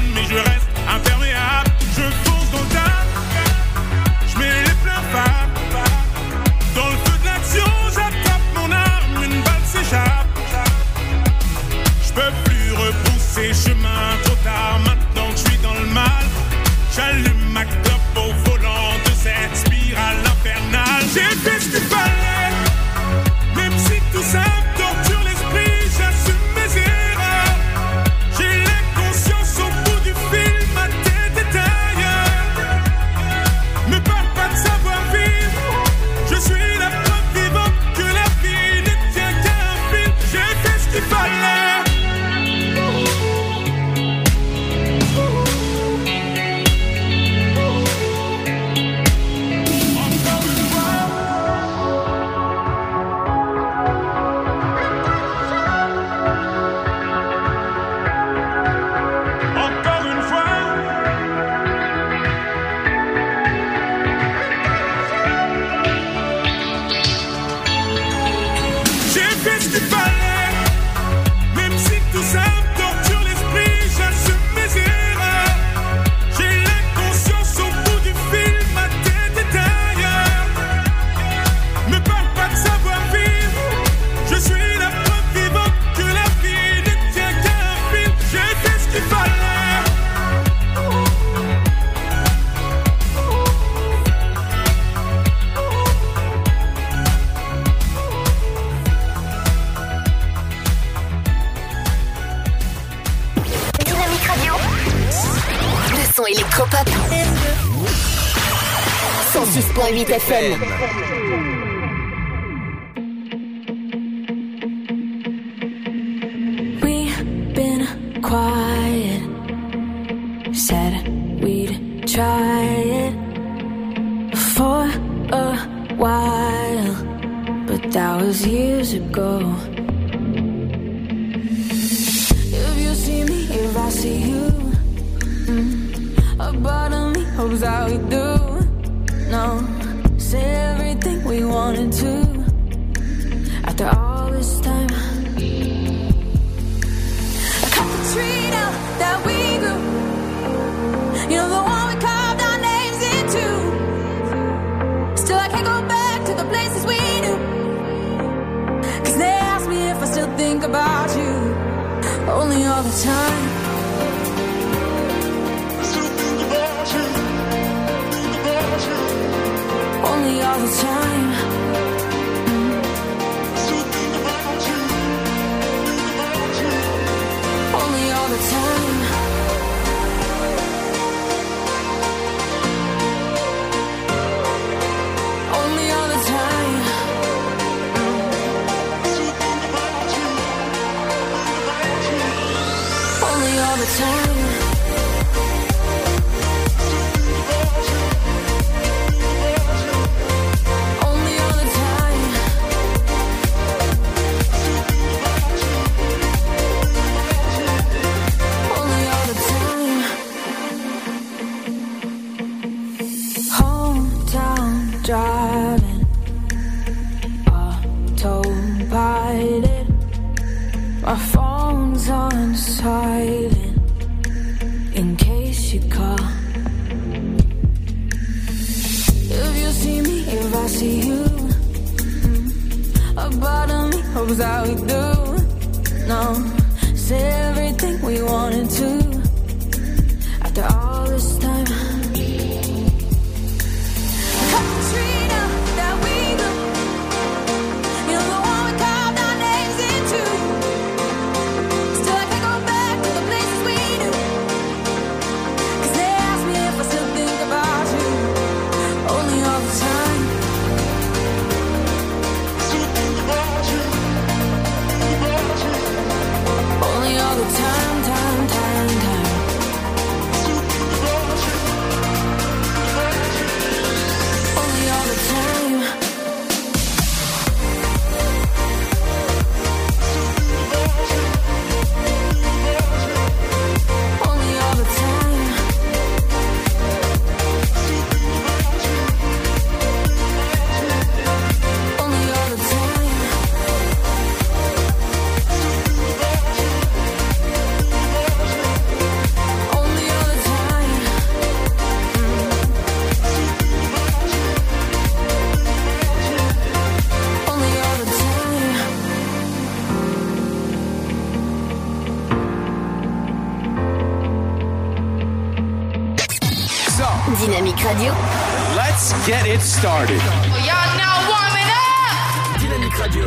started. Y'all now warming up. Dynamique Radio.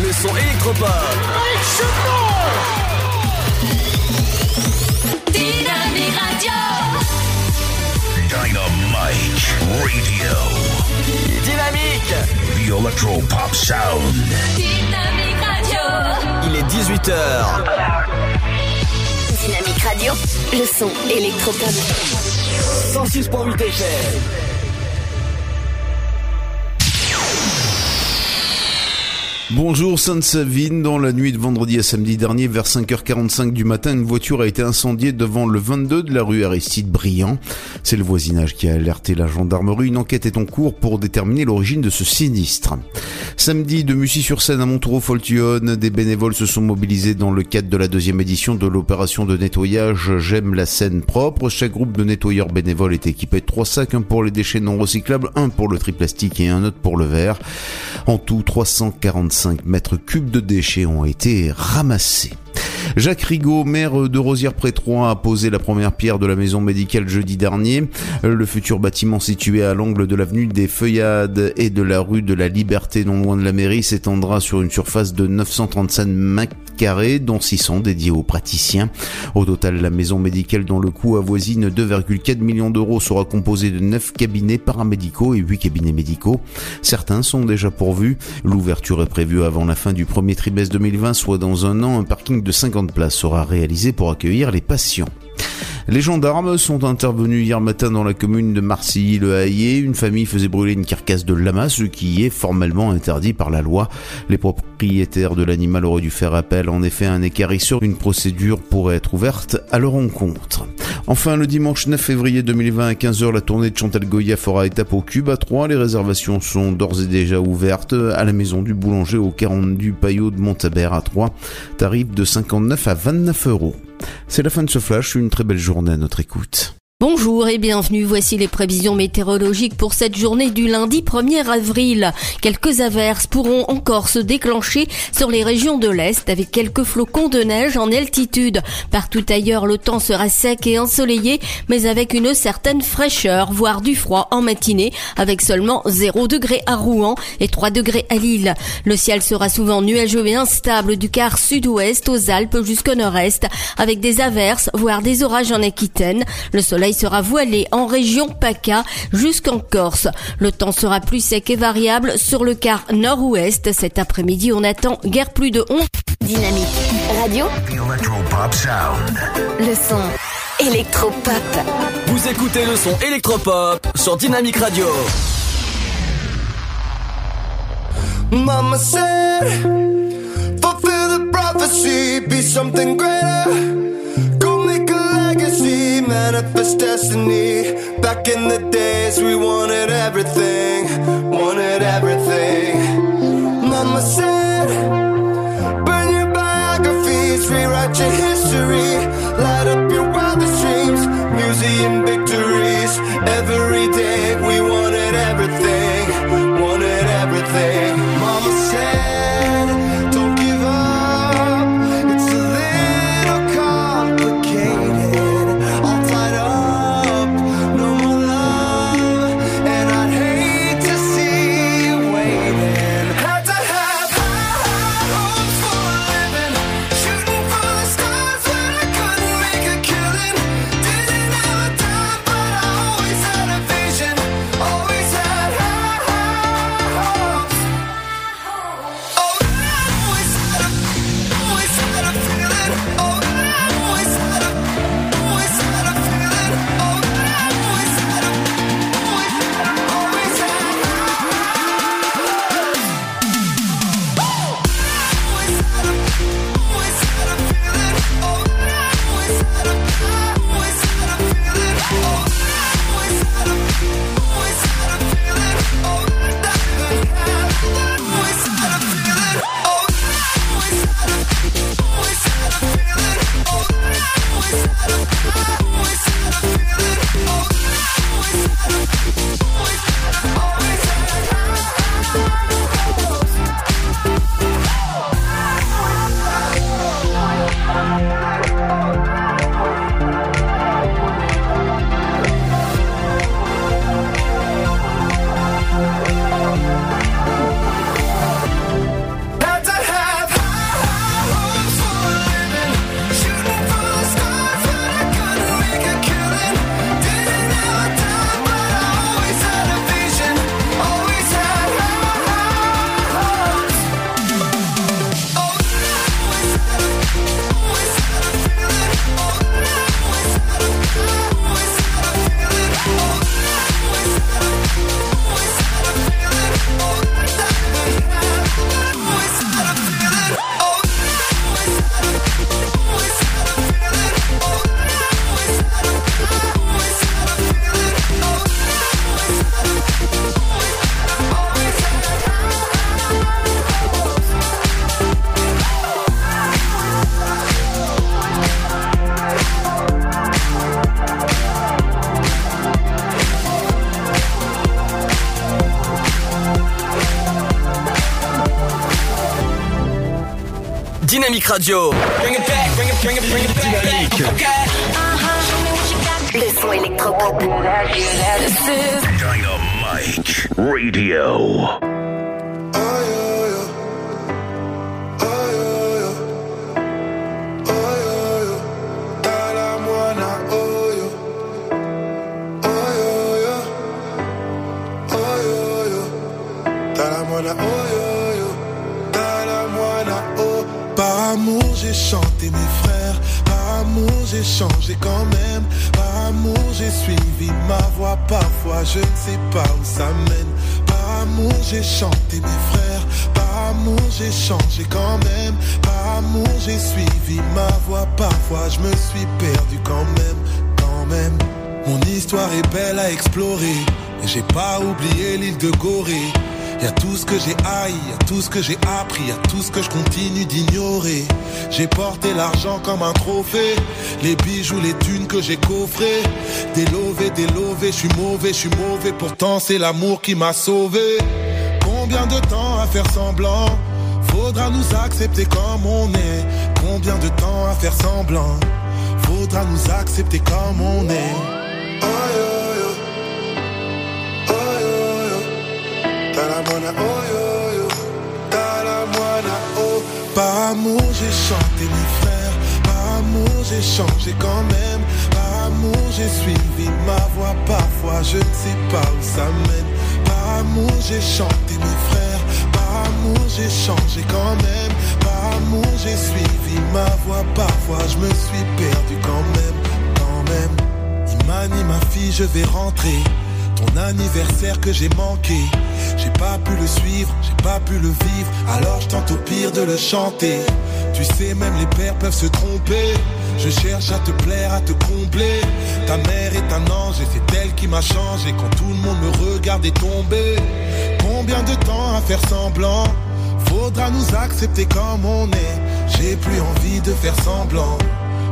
Le son électropop. Dynamique Radio. Dynamite Radio. Dynamique. The Electro Pop Sound. Dynamique Radio. Il est 18h. Dynamique Radio. Le son électropop. 106.8 FM. Bonjour Sainte-Savine, dans la nuit de vendredi à samedi dernier, vers 5h45 du matin, une voiture a été incendiée devant le 22 de la rue Aristide Briand. C'est le voisinage qui a alerté la gendarmerie. Une enquête est en cours pour déterminer l'origine de ce sinistre. Samedi, de Mussy-sur-Seine à Montoureau-Foltionne, des bénévoles se sont mobilisés dans le cadre de la deuxième édition de l'opération de nettoyage J'aime la Seine propre. Chaque groupe de nettoyeurs bénévoles est équipé de trois sacs, un pour les déchets non recyclables, un pour le tri plastique et un autre pour le verre. En tout, 345 mètres cubes de déchets ont été ramassés. Jacques Rigaud, maire de Rosière-Pré-Troyes, a posé la première pierre de la maison médicale jeudi dernier. Le futur bâtiment situé à l'angle de l'avenue des Feuillades et de la rue de la Liberté, non loin de la mairie, s'étendra sur une surface de 935 mètres carrés, dont 600 dédiés aux praticiens. Au total, la maison médicale dont le coût avoisine 2,4 millions d'euros sera composée de 9 cabinets paramédicaux et 8 cabinets médicaux. Certains sont déjà pourvus. L'ouverture est prévue avant la fin du premier trimestre 2020, soit dans un an. Un parking de 50 places sera réalisé pour accueillir les patients. Les gendarmes sont intervenus hier matin dans la commune de Marcilly-le-Hayer. Une famille faisait brûler une carcasse de lama, ce qui est formellement interdit par la loi. Les propriétaires de l'animal auraient dû faire appel. En effet, un écarisseur, une procédure pourrait être ouverte à leur encontre. Enfin, le dimanche 9 février 2020 à 15h, la tournée de Chantal Goya fera étape au Cube à 3. Les réservations sont d'ores et déjà ouvertes à la maison du boulanger au 40 du Payot de Montabert à 3. Tarif de 59 à 29 euros. C'est la fin de ce flash, une très belle journée à notre écoute. Bonjour et bienvenue, voici les prévisions météorologiques pour cette journée du lundi 1er avril. Quelques averses pourront encore se déclencher sur les régions de l'Est avec quelques flocons de neige en altitude. Partout ailleurs, le temps sera sec et ensoleillé, mais avec une certaine fraîcheur, voire du froid en matinée, avec seulement 0 degré à Rouen et 3 degrés à Lille. Le ciel sera souvent nuageux et instable du quart sud-ouest aux Alpes jusqu'au nord-est, avec des averses, voire des orages en Aquitaine. Sera voilé en région PACA jusqu'en Corse. Le temps sera plus sec et variable sur le quart nord-ouest. Cet après-midi, on attend guère plus de 11. Dynamique Radio. Sound. Le son électropop. Vous écoutez le son électropop sur Dynamique Radio. Mama said, fulfill the prophecy, be something greater. Manifest destiny. Back in the days, we wanted everything, wanted everything. Mama said, burn your biographies, rewrite your history, light up your wildest dreams, museum Radio. Je me suis perdu quand même, quand même. Mon histoire est belle à explorer, mais j'ai pas oublié l'île de Gorée. Y a tout ce que j'ai haï, y tout ce que j'ai appris, y tout ce que je continue d'ignorer. J'ai porté l'argent comme un trophée, les bijoux, les thunes que j'ai coffrés. Délové, délové, je suis mauvais, je suis mauvais, pourtant c'est l'amour qui m'a sauvé. Combien de temps à faire semblant? Faudra nous accepter comme on est. Combien de temps à faire semblant. Faudra nous accepter comme on est. Talamana, oh yo yo, talamana, oh. Par amour j'ai chanté mes frères, par amour j'ai changé quand même, par amour j'ai suivi ma voix, parfois je ne sais pas où ça mène. Par amour j'ai chanté mes frères, par amour j'ai changé quand même, j'ai suivi ma voix, parfois je me suis perdu quand même, quand même. Imani ma fille, je vais rentrer. Ton anniversaire que j'ai manqué, j'ai pas pu le suivre, j'ai pas pu le vivre, alors je tente au pire de le chanter. Tu sais, même les pères peuvent se tromper. Je cherche à te plaire, à te combler. Ta mère est un ange et c'est elle qui m'a changé quand tout le monde me regardait tomber. Combien de temps à faire semblant? Faudra nous accepter comme on est. J'ai plus envie de faire semblant.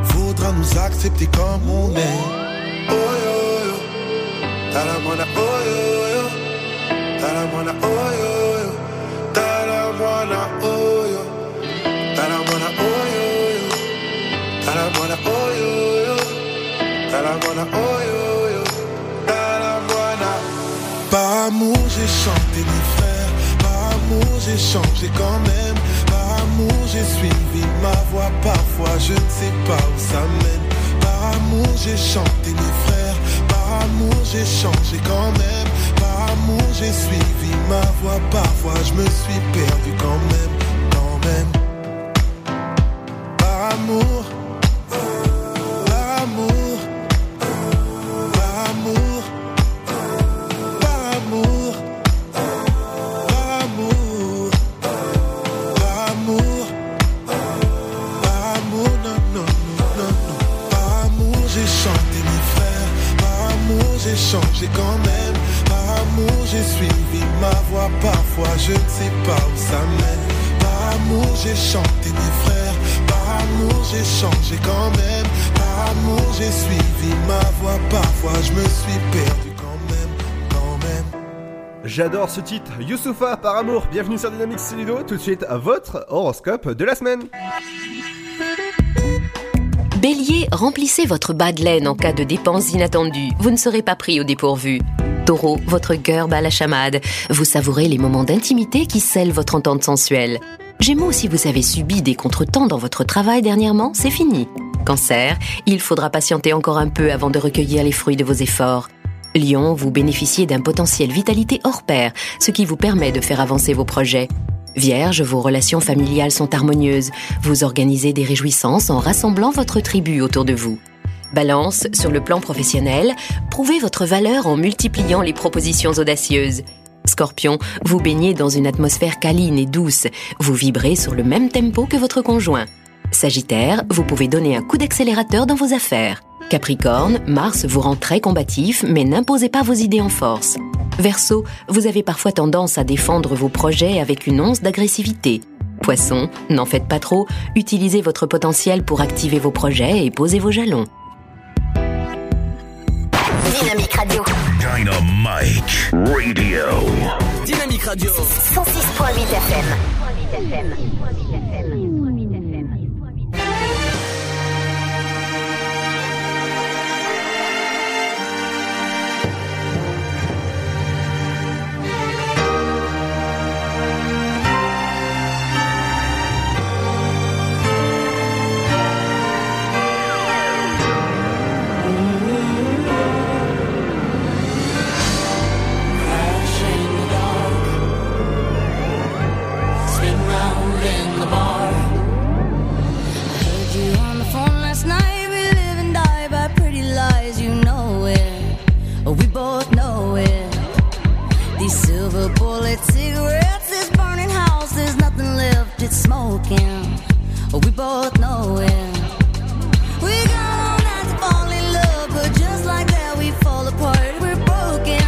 Faudra nous accepter comme on est. Oh yo yo. Talamana, oh yo yo. Talamana, oh yo yo. Talamana, oh yo. Talamana, oh yo yo. Talamana, oh yo yo. Talamana, oh yo yo. Talamana. Par amour, j'ai chanté j'ai changé quand même. Par amour, j'ai suivi ma voix. Parfois, je ne sais pas où ça mène. Par amour, j'ai chanté mes frères. Par amour, j'ai changé quand même. Par amour, j'ai suivi ma voix. Parfois, je me suis perdu quand même, quand même. Par amour, J'adore ce titre, Youssoufa par amour. Bienvenue sur Dynamics Solido. Tout de suite, à votre horoscope de la semaine. Bélier, remplissez votre bas de laine en cas de dépenses inattendues. Vous ne serez pas pris au dépourvu. Taureau, votre cœur bat la chamade. Vous savourez les moments d'intimité qui scellent votre entente sensuelle. Gémeaux, si vous avez subi des contretemps dans votre travail dernièrement, c'est fini. Cancer, il faudra patienter encore un peu avant de recueillir les fruits de vos efforts. Lion, vous bénéficiez d'un potentiel vitalité hors pair, ce qui vous permet de faire avancer vos projets. Vierge, vos relations familiales sont harmonieuses. Vous organisez des réjouissances en rassemblant votre tribu autour de vous. Balance, sur le plan professionnel, prouvez votre valeur en multipliant les propositions audacieuses. Scorpion, vous baignez dans une atmosphère câline et douce. Vous vibrez sur le même tempo que votre conjoint. Sagittaire, vous pouvez donner un coup d'accélérateur dans vos affaires. Capricorne, Mars vous rend très combatif, mais n'imposez pas vos idées en force. Verseau, vous avez parfois tendance à défendre vos projets avec une once d'agressivité. Poisson, n'en faites pas trop, utilisez votre potentiel pour activer vos projets et poser vos jalons. Dynamique Radio. Dynamite Radio. Dynamique Radio. 106.8 FM. Nothing left. It's smoking. We both know it. We got all night to fall in love, but just like that we fall apart. We're broken.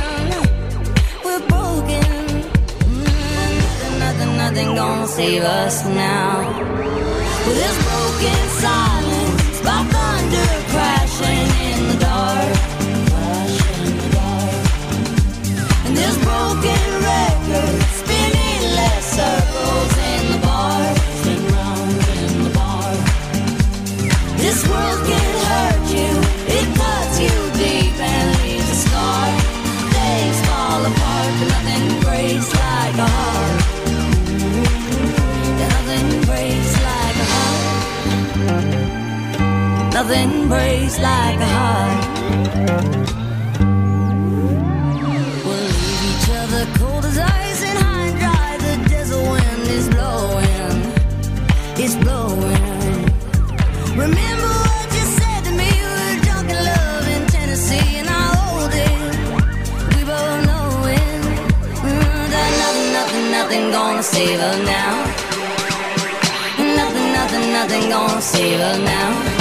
We're broken. Nothing, nothing, nothing gonna save us now. With this broken silence, by thunder crashing in the dark. Crashing in the dark. And this broken record spinning less circles Nothing breaks like a heart. We'll leave each other cold as ice and high and dry. The desert wind is blowing, it's blowing. Remember what you said to me? We were drunk in love in Tennessee, and I hold it. We both know it. Mm, nothing, nothing, nothing gonna save us now. Nothing, nothing, nothing gonna save us now.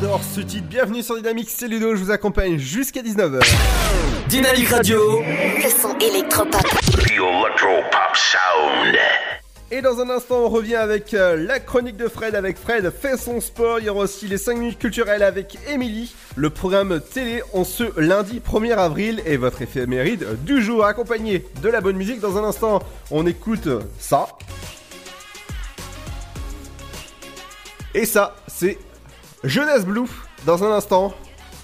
J'adore ce titre. Bienvenue sur Dynamique, c'est Ludo, je vous accompagne jusqu'à 19h. Dynamique Radio. Le son électropop. The Electro Pop Sound. Et dans un instant, on revient avec euh, la chronique de Fred. Avec Fred, fait son sport. Il y aura aussi les 5 minutes culturelles avec Émilie. Le programme télé en ce lundi 1er avril. Et votre éphéméride du jour, accompagné de la bonne musique. Dans un instant, on écoute ça. Et ça, c'est Jeunesse Blue. Dans un instant,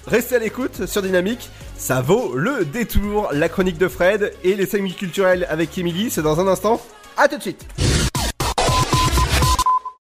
restez à l'écoute sur Dynamique. Ça vaut le détour. La chronique de Fred et les 5 minutes culturelles avec Émilie. C'est dans un instant. À tout de suite.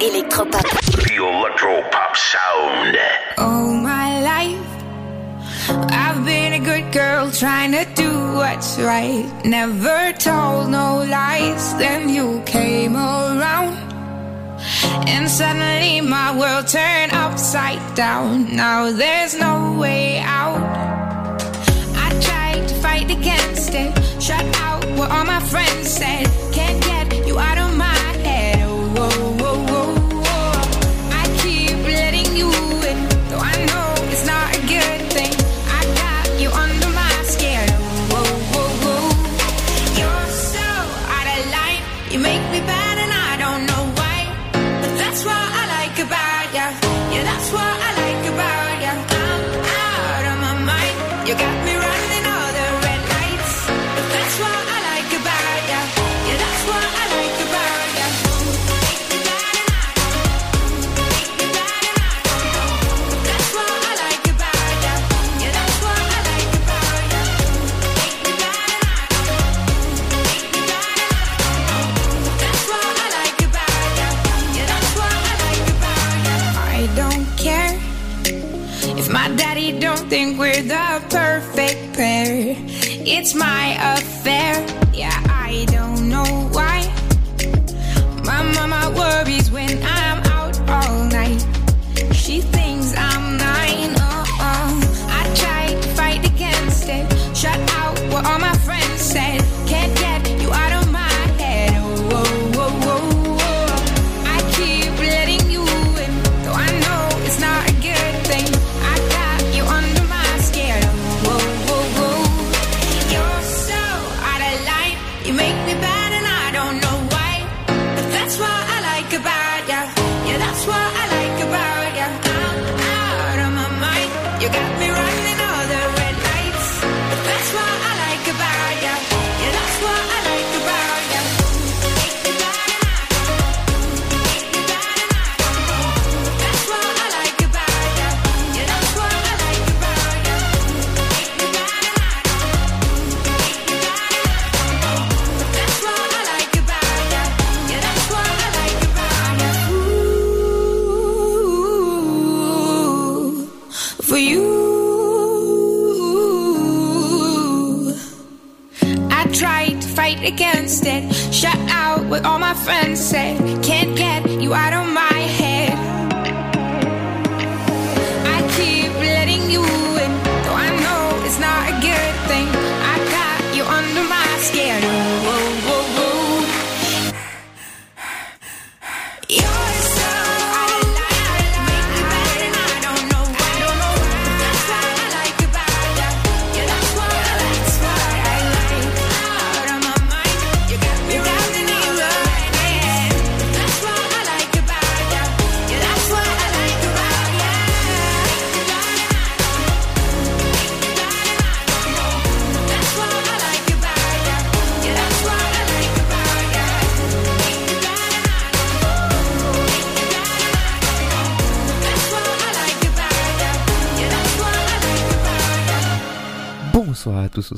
Le électropop. The Electro Pop Sound. All my life, I've been a good girl trying to do what's right. Never told no lies. Then you came around, and suddenly my world turned upside down. Now there's no way out. I tried to fight against it, shut out what all my friends said. Can't get you out of my It's my uh,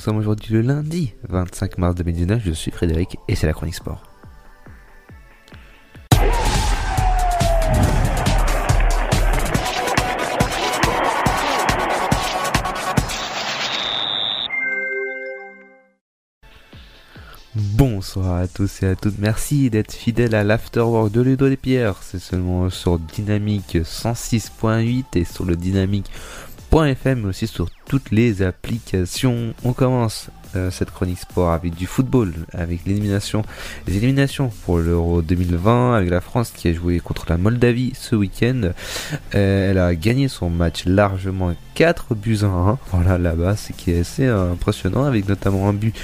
sommes aujourd'hui le lundi 25 mars 2019, je suis Frédéric et c'est la chronique sport. bonsoir à tous et à toutes. Merci d'être fidèles à l'Afterwork de Ludo des Pierres. C'est seulement sur Dynamique 106.8 et sur le Dynamique.fm, mais aussi sur toutes les applications. On commence euh, cette chronique sport avec du football, avec l'élimination, les éliminations pour l'Euro 2020, avec la France qui a joué contre la Moldavie ce week-end. Euh, elle a gagné son match largement 4 buts à 1. Voilà là-bas, c'est qui est assez impressionnant, avec notamment un but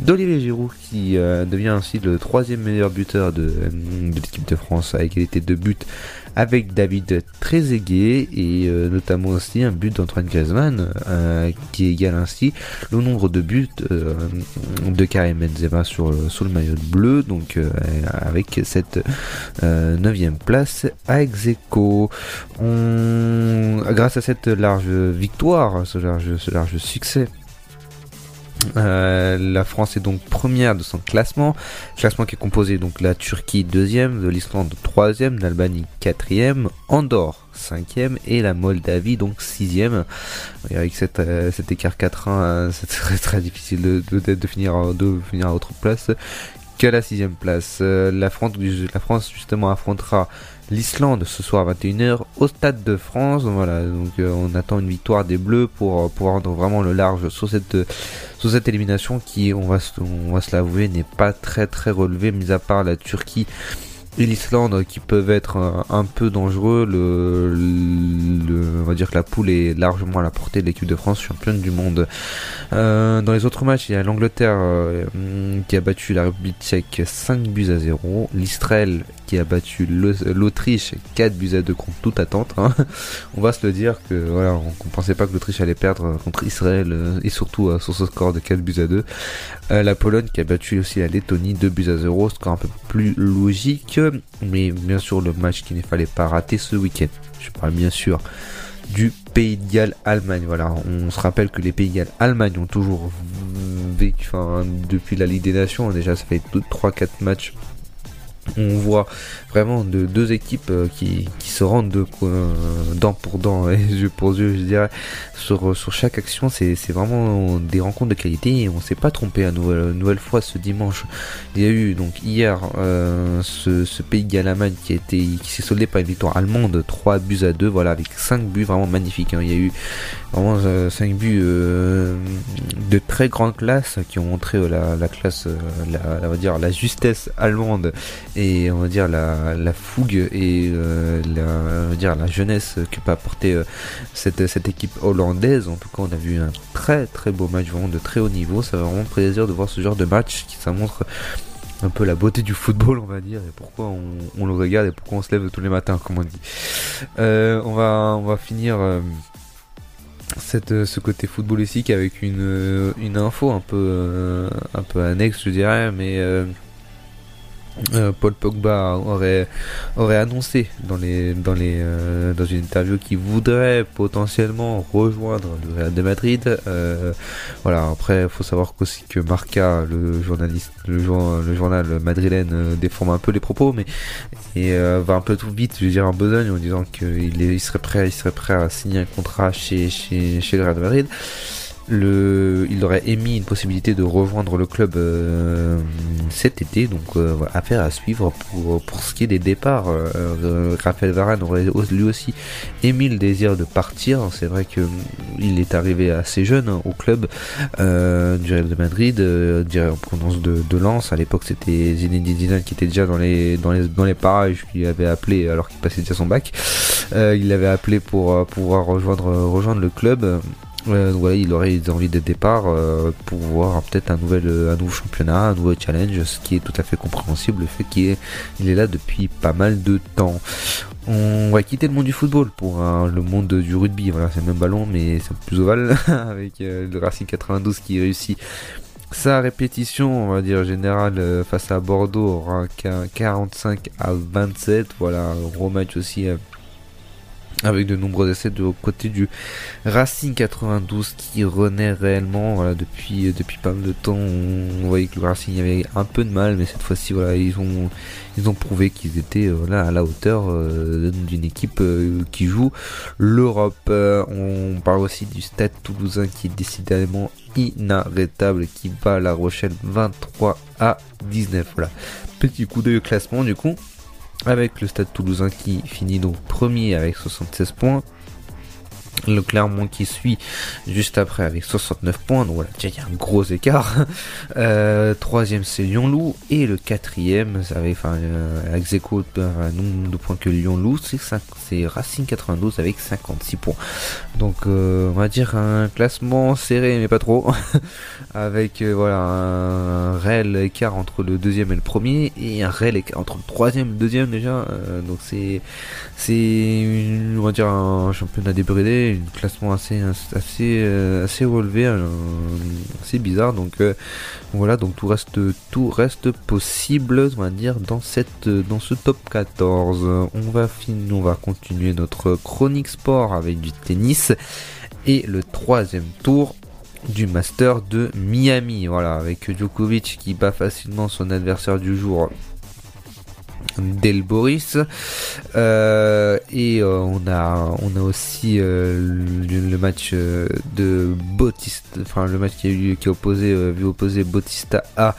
d'Olivier Giroud qui euh, devient ainsi le troisième meilleur buteur de, de l'équipe de France à égalité de buts avec David Trezeguet et euh, notamment aussi un but d'Antoine Griezmann euh, qui égale ainsi le nombre de buts euh, de Karim Benzema sur, le- maillot bleu donc avec cette 9 place à Execo. Grâce à cette large victoire ce large succès euh, la France est donc première de son classement, classement qui est composé donc la Turquie deuxième, de l'Islande troisième, l'Albanie quatrième, Andorre cinquième et la Moldavie donc sixième. Avec euh, cet écart 4-1, euh, c'est très difficile de, de, finir de à autre place qu'à la sixième place. La France justement affrontera l'Islande ce soir à 21h au Stade de France. Voilà, donc euh, on attend une victoire des Bleus pour euh, pouvoir rendre vraiment le large sur cette sur cette élimination qui, on va on va se l'avouer, n'est pas très très relevée, mis à part la Turquie et l'Islande qui peuvent être un, peu dangereux. On va dire que la poule est largement à la portée de l'équipe de France, championne du monde. Euh, dans les autres matchs, il y a l'Angleterre euh, qui a battu la République tchèque 5 buts à 0, l'Israël qui a battu l'Autriche 4 buts à 2 contre toute attente. hein. On va se le dire que voilà, on, on pensait pas que l'Autriche allait perdre contre Israël euh, et surtout euh, sur ce score de 4 buts à 2. Euh, la Pologne qui a battu aussi la Lettonie 2 buts à 0, score un peu plus logique, mais bien sûr le match qu'il ne fallait pas rater ce week-end. Je parle bien sûr du Pays de Galles Allemagne. Voilà, on se rappelle que les Pays de Galles Allemagne ont toujours vécu, enfin, depuis la Ligue des Nations, déjà ça fait 3-4 matchs. On voit vraiment de deux équipes euh, qui, qui se rendent de, euh, dent pour dent et yeux pour yeux, je dirais, sur, sur chaque action. C'est vraiment des rencontres de qualité et on s'est pas trompé à nouvelle, nouvelle fois ce dimanche. Il y a eu donc hier euh, ce, ce pays Allemagne qui a été qui s'est soldé par une victoire allemande 3 buts à 2 voilà avec 5 buts vraiment magnifiques hein. il y a eu vraiment 5 buts euh, de très grande classe qui ont montré euh, la, la classe euh, la, on va dire la justesse allemande et on va dire la, la fougue et euh, la, dire la jeunesse que peut apporter euh, cette, cette équipe hollandaise en tout cas on a vu un très très beau match vraiment de très haut niveau ça fait vraiment plaisir de voir ce genre de match qui ça montre un peu la beauté du football, on va dire, et pourquoi on, le regarde et pourquoi on se lève tous les matins, comme on dit. Euh, on va, on va finir cette, ce côté footballistique avec une, une info un peu, un peu annexe, je dirais, mais euh, Paul Pogba aurait aurait annoncé dans les dans les euh, dans une interview qu'il voudrait potentiellement rejoindre le Real de Madrid. Euh, voilà. Après, il faut savoir qu'aussi que Marca, le journaliste, le, jour- le journal madrilène, euh, déforme un peu les propos, mais et va un peu tout vite, je veux dire en besogne, en disant qu'il il serait prêt, serait prêt à signer un contrat chez chez chez le Real de Madrid le, il aurait émis une possibilité de rejoindre le club euh, cet été, donc euh, affaire à suivre pour, pour ce qui est des départs. Euh, Raphaël Varane aurait au- lui aussi émis le désir de partir. C'est vrai que il est arrivé assez jeune hein, au club du Real de Madrid, en provenance de, de Lens. À l'époque, c'était Zinedine Zidane qui était déjà dans les dans les dans les parages, qui avait appelé alors qu'il passait déjà son bac. Il l'avait appelé pour pouvoir rejoindre rejoindre le club. Euh, il aurait des envies de départ euh, pour voir peut-être un euh, un nouveau championnat, un nouveau challenge, ce qui est tout à fait compréhensible, le fait qu'il est, là depuis pas mal de temps. On va quitter le monde du football pour le monde du rugby. Voilà, c'est le même ballon, mais c'est plus ovale avec le Racing 92 qui réussit sa répétition, on va dire générale face à Bordeaux, qu'un 45 à 27. Voilà, un gros match aussi. Avec de nombreux essais de côté du Racing 92 qui renaît réellement. Voilà, depuis depuis pas mal de temps on, voyait que le Racing avait un peu de mal mais cette fois-ci voilà ils ont ils ont prouvé qu'ils étaient euh, voilà à la hauteur euh, d'une équipe euh, qui joue l'Europe. On parle aussi du Stade Toulousain qui est décidément inarrêtable qui bat La Rochelle 23 à 19 voilà. Petit coup d'œil au classement du coup avec le Stade Toulousain qui finit donc premier avec 76 points. Le Clermont qui suit juste après avec 69 points, donc voilà, il y a un gros écart. Euh, troisième c'est Lyon-Loup et le quatrième, ça avait, enfin, euh, avec Zeko, un nombre de points que Lyon-Loup, c'est c'est Racing 92 avec 56 points. Donc euh, on va dire un classement serré mais pas trop, avec euh, voilà un réel écart entre le deuxième et le premier et un réel écart entre le troisième et le deuxième déjà. Euh, donc c'est c'est on va dire un championnat débridé, un classement assez assez assez relevé, assez bizarre. Donc voilà, donc tout reste tout reste possible, on va dire dans cette dans ce top 14. On va finir, on va continuer notre chronique sport avec du tennis et le troisième tour du Master de Miami. Voilà, avec Djokovic qui bat facilement son adversaire du jour. Del Boris Euh, et euh, on a on a aussi euh, le, match de Bautista enfin le match qui a eu qui a opposé vu opposer Bautista à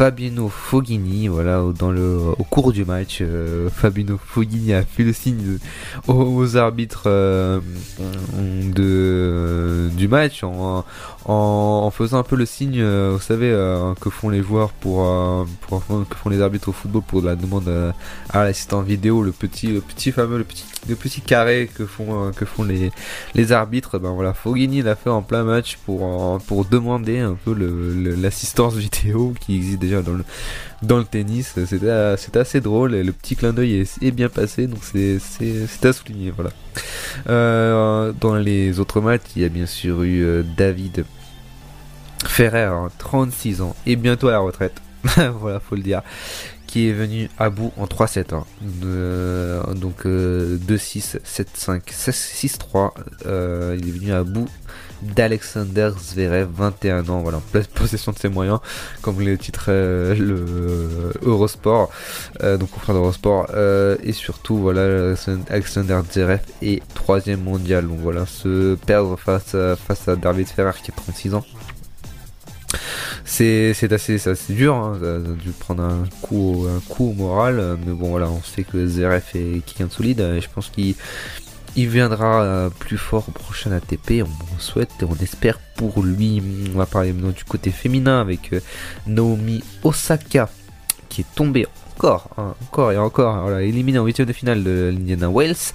Fabino Foghini voilà dans le au cours du match euh, Fabino Foghini a fait le signe aux, arbitres euh, de du match en, faisant un peu le signe euh, vous savez euh, que font les joueurs pour, euh, pour que font les arbitres au football pour la demande à l'assistant vidéo le petit le petit fameux le petit le petit carré que font que font les les arbitres. Ben voilà Foghini l'a fait en plein match pour pour demander un peu l'assistance vidéo qui existe déjà dans le dans le tennis c'était assez drôle le petit clin d'œil est, bien passé donc c'est à souligner voilà Euh, dans les autres matchs il y a bien sûr eu euh, David Ferrer, hein, 36 ans, et bientôt à la retraite. voilà, faut le dire. Qui est venu à bout en 3-7. hein. Euh, donc euh, 2-6, 7-5, 6-3. Euh, il est venu à bout d'Alexander Zverev, 21 ans, voilà, en pleine possession de ses moyens, comme le titre euh, le euh, Eurosport, euh, donc confrère d'Eurosport, euh, et surtout voilà, Alexander Zverev est troisième mondial, donc voilà, se perdre face à, face à David Ferrer qui a 36 ans. C'est assez, dur, hein, ça, a dû prendre un coup, un coup au moral, mais bon voilà, on sait que Zverev est quelqu'un de solide, et je pense qu'il il viendra euh, plus fort au prochain ATP, on souhaite et on espère pour lui. On va parler maintenant du côté féminin avec euh, Naomi Osaka qui est tombée encore, hein, encore et encore, voilà, éliminée en huitième de finale de l'Indiana Wells.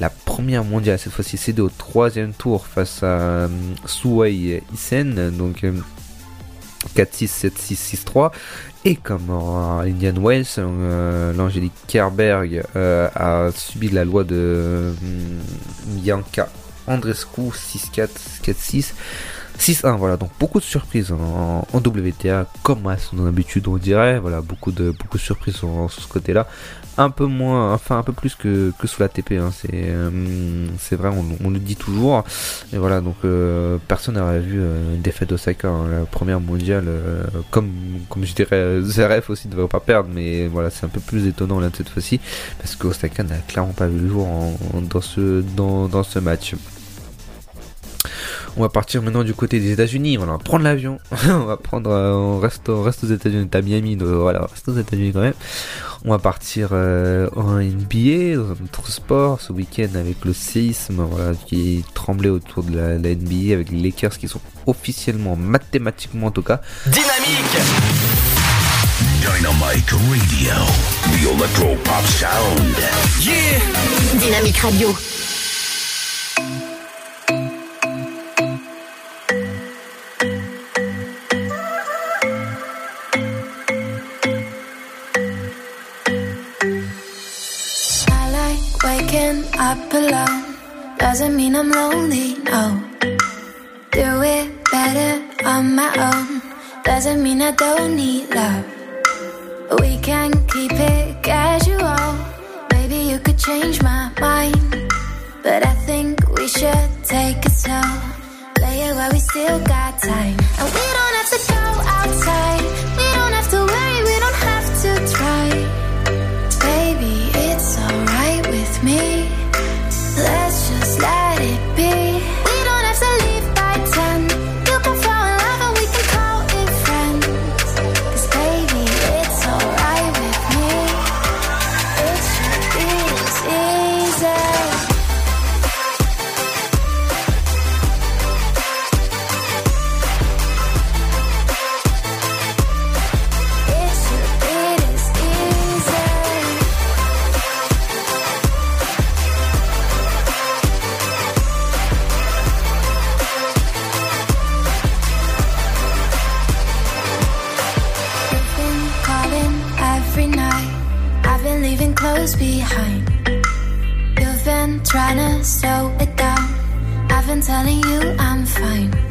La première mondiale, cette fois-ci, c'est au troisième tour face à euh, Suwei Isen, donc euh, 4-6, 7-6, 6-3. Et comme en Indian Wells, euh, l'Angélique Kerberg euh, a subi la loi de euh, Bianca Andrescu 6-4, 4-6. 6-1, voilà, donc beaucoup de surprises en, WTA, comme à son habitude, on dirait. Voilà, beaucoup de, beaucoup de surprises sur, sur ce côté-là. Un peu moins, enfin un peu plus que, que sous la TP, hein. c'est euh, c'est vrai, on, le dit toujours. Et voilà, donc euh, personne n'aurait vu euh, une défaite d'Osaka, hein, la première mondiale, euh, comme, comme je dirais, Zverev aussi ne devrait pas perdre, mais voilà, c'est un peu plus étonnant là cette fois-ci, parce que Osaka n'a clairement pas vu le jour en- en- dans, ce, dans, dans ce match. On va partir maintenant du côté des États-Unis. On va prendre l'avion. on va prendre, euh, on reste, on reste aux États-Unis. À Miami, donc voilà, on reste aux États-Unis quand même. On va partir euh, en NBA, dans un autre sport, ce week-end avec le séisme, voilà, qui tremblait autour de la, la NBA, avec les Lakers qui sont officiellement, mathématiquement en tout cas, Dynamique Dynamite Radio. The Electro Pop Sound. Yeah Dynamique Radio. up alone doesn't mean I'm lonely. No, do it better on my own doesn't mean I don't need love. We can keep it casual. Maybe you could change my mind, but I think we should take it slow. Play it while we still got time. Trying to slow it down. I've been telling you I'm fine.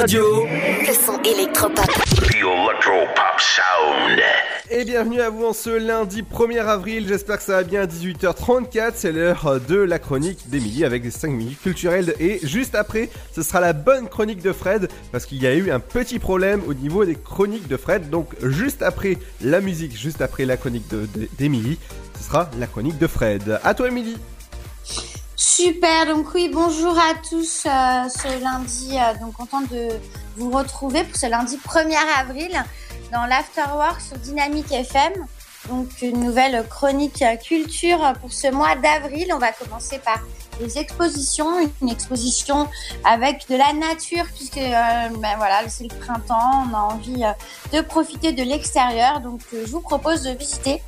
Radio. Le son électropop. The Electro Pop Sound. Et bienvenue à vous en ce lundi 1er avril, j'espère que ça va bien, 18h34, c'est l'heure de la chronique d'Emilie avec des 5 minutes culturelles et juste après, ce sera la bonne chronique de Fred parce qu'il y a eu un petit problème au niveau des chroniques de Fred, donc juste après la musique, juste après la chronique de- de- d'Emilie, ce sera la chronique de Fred. À toi Emilie Super, donc oui, bonjour à tous euh, ce lundi, euh, donc contente de vous retrouver pour ce lundi 1er avril dans l'Afterwork sur Dynamique FM. Donc une nouvelle chronique culture pour ce mois d'avril. On va commencer par les expositions, une exposition avec de la nature puisque euh, ben voilà, c'est le printemps, on a envie de profiter de l'extérieur. Donc je vous propose de visiter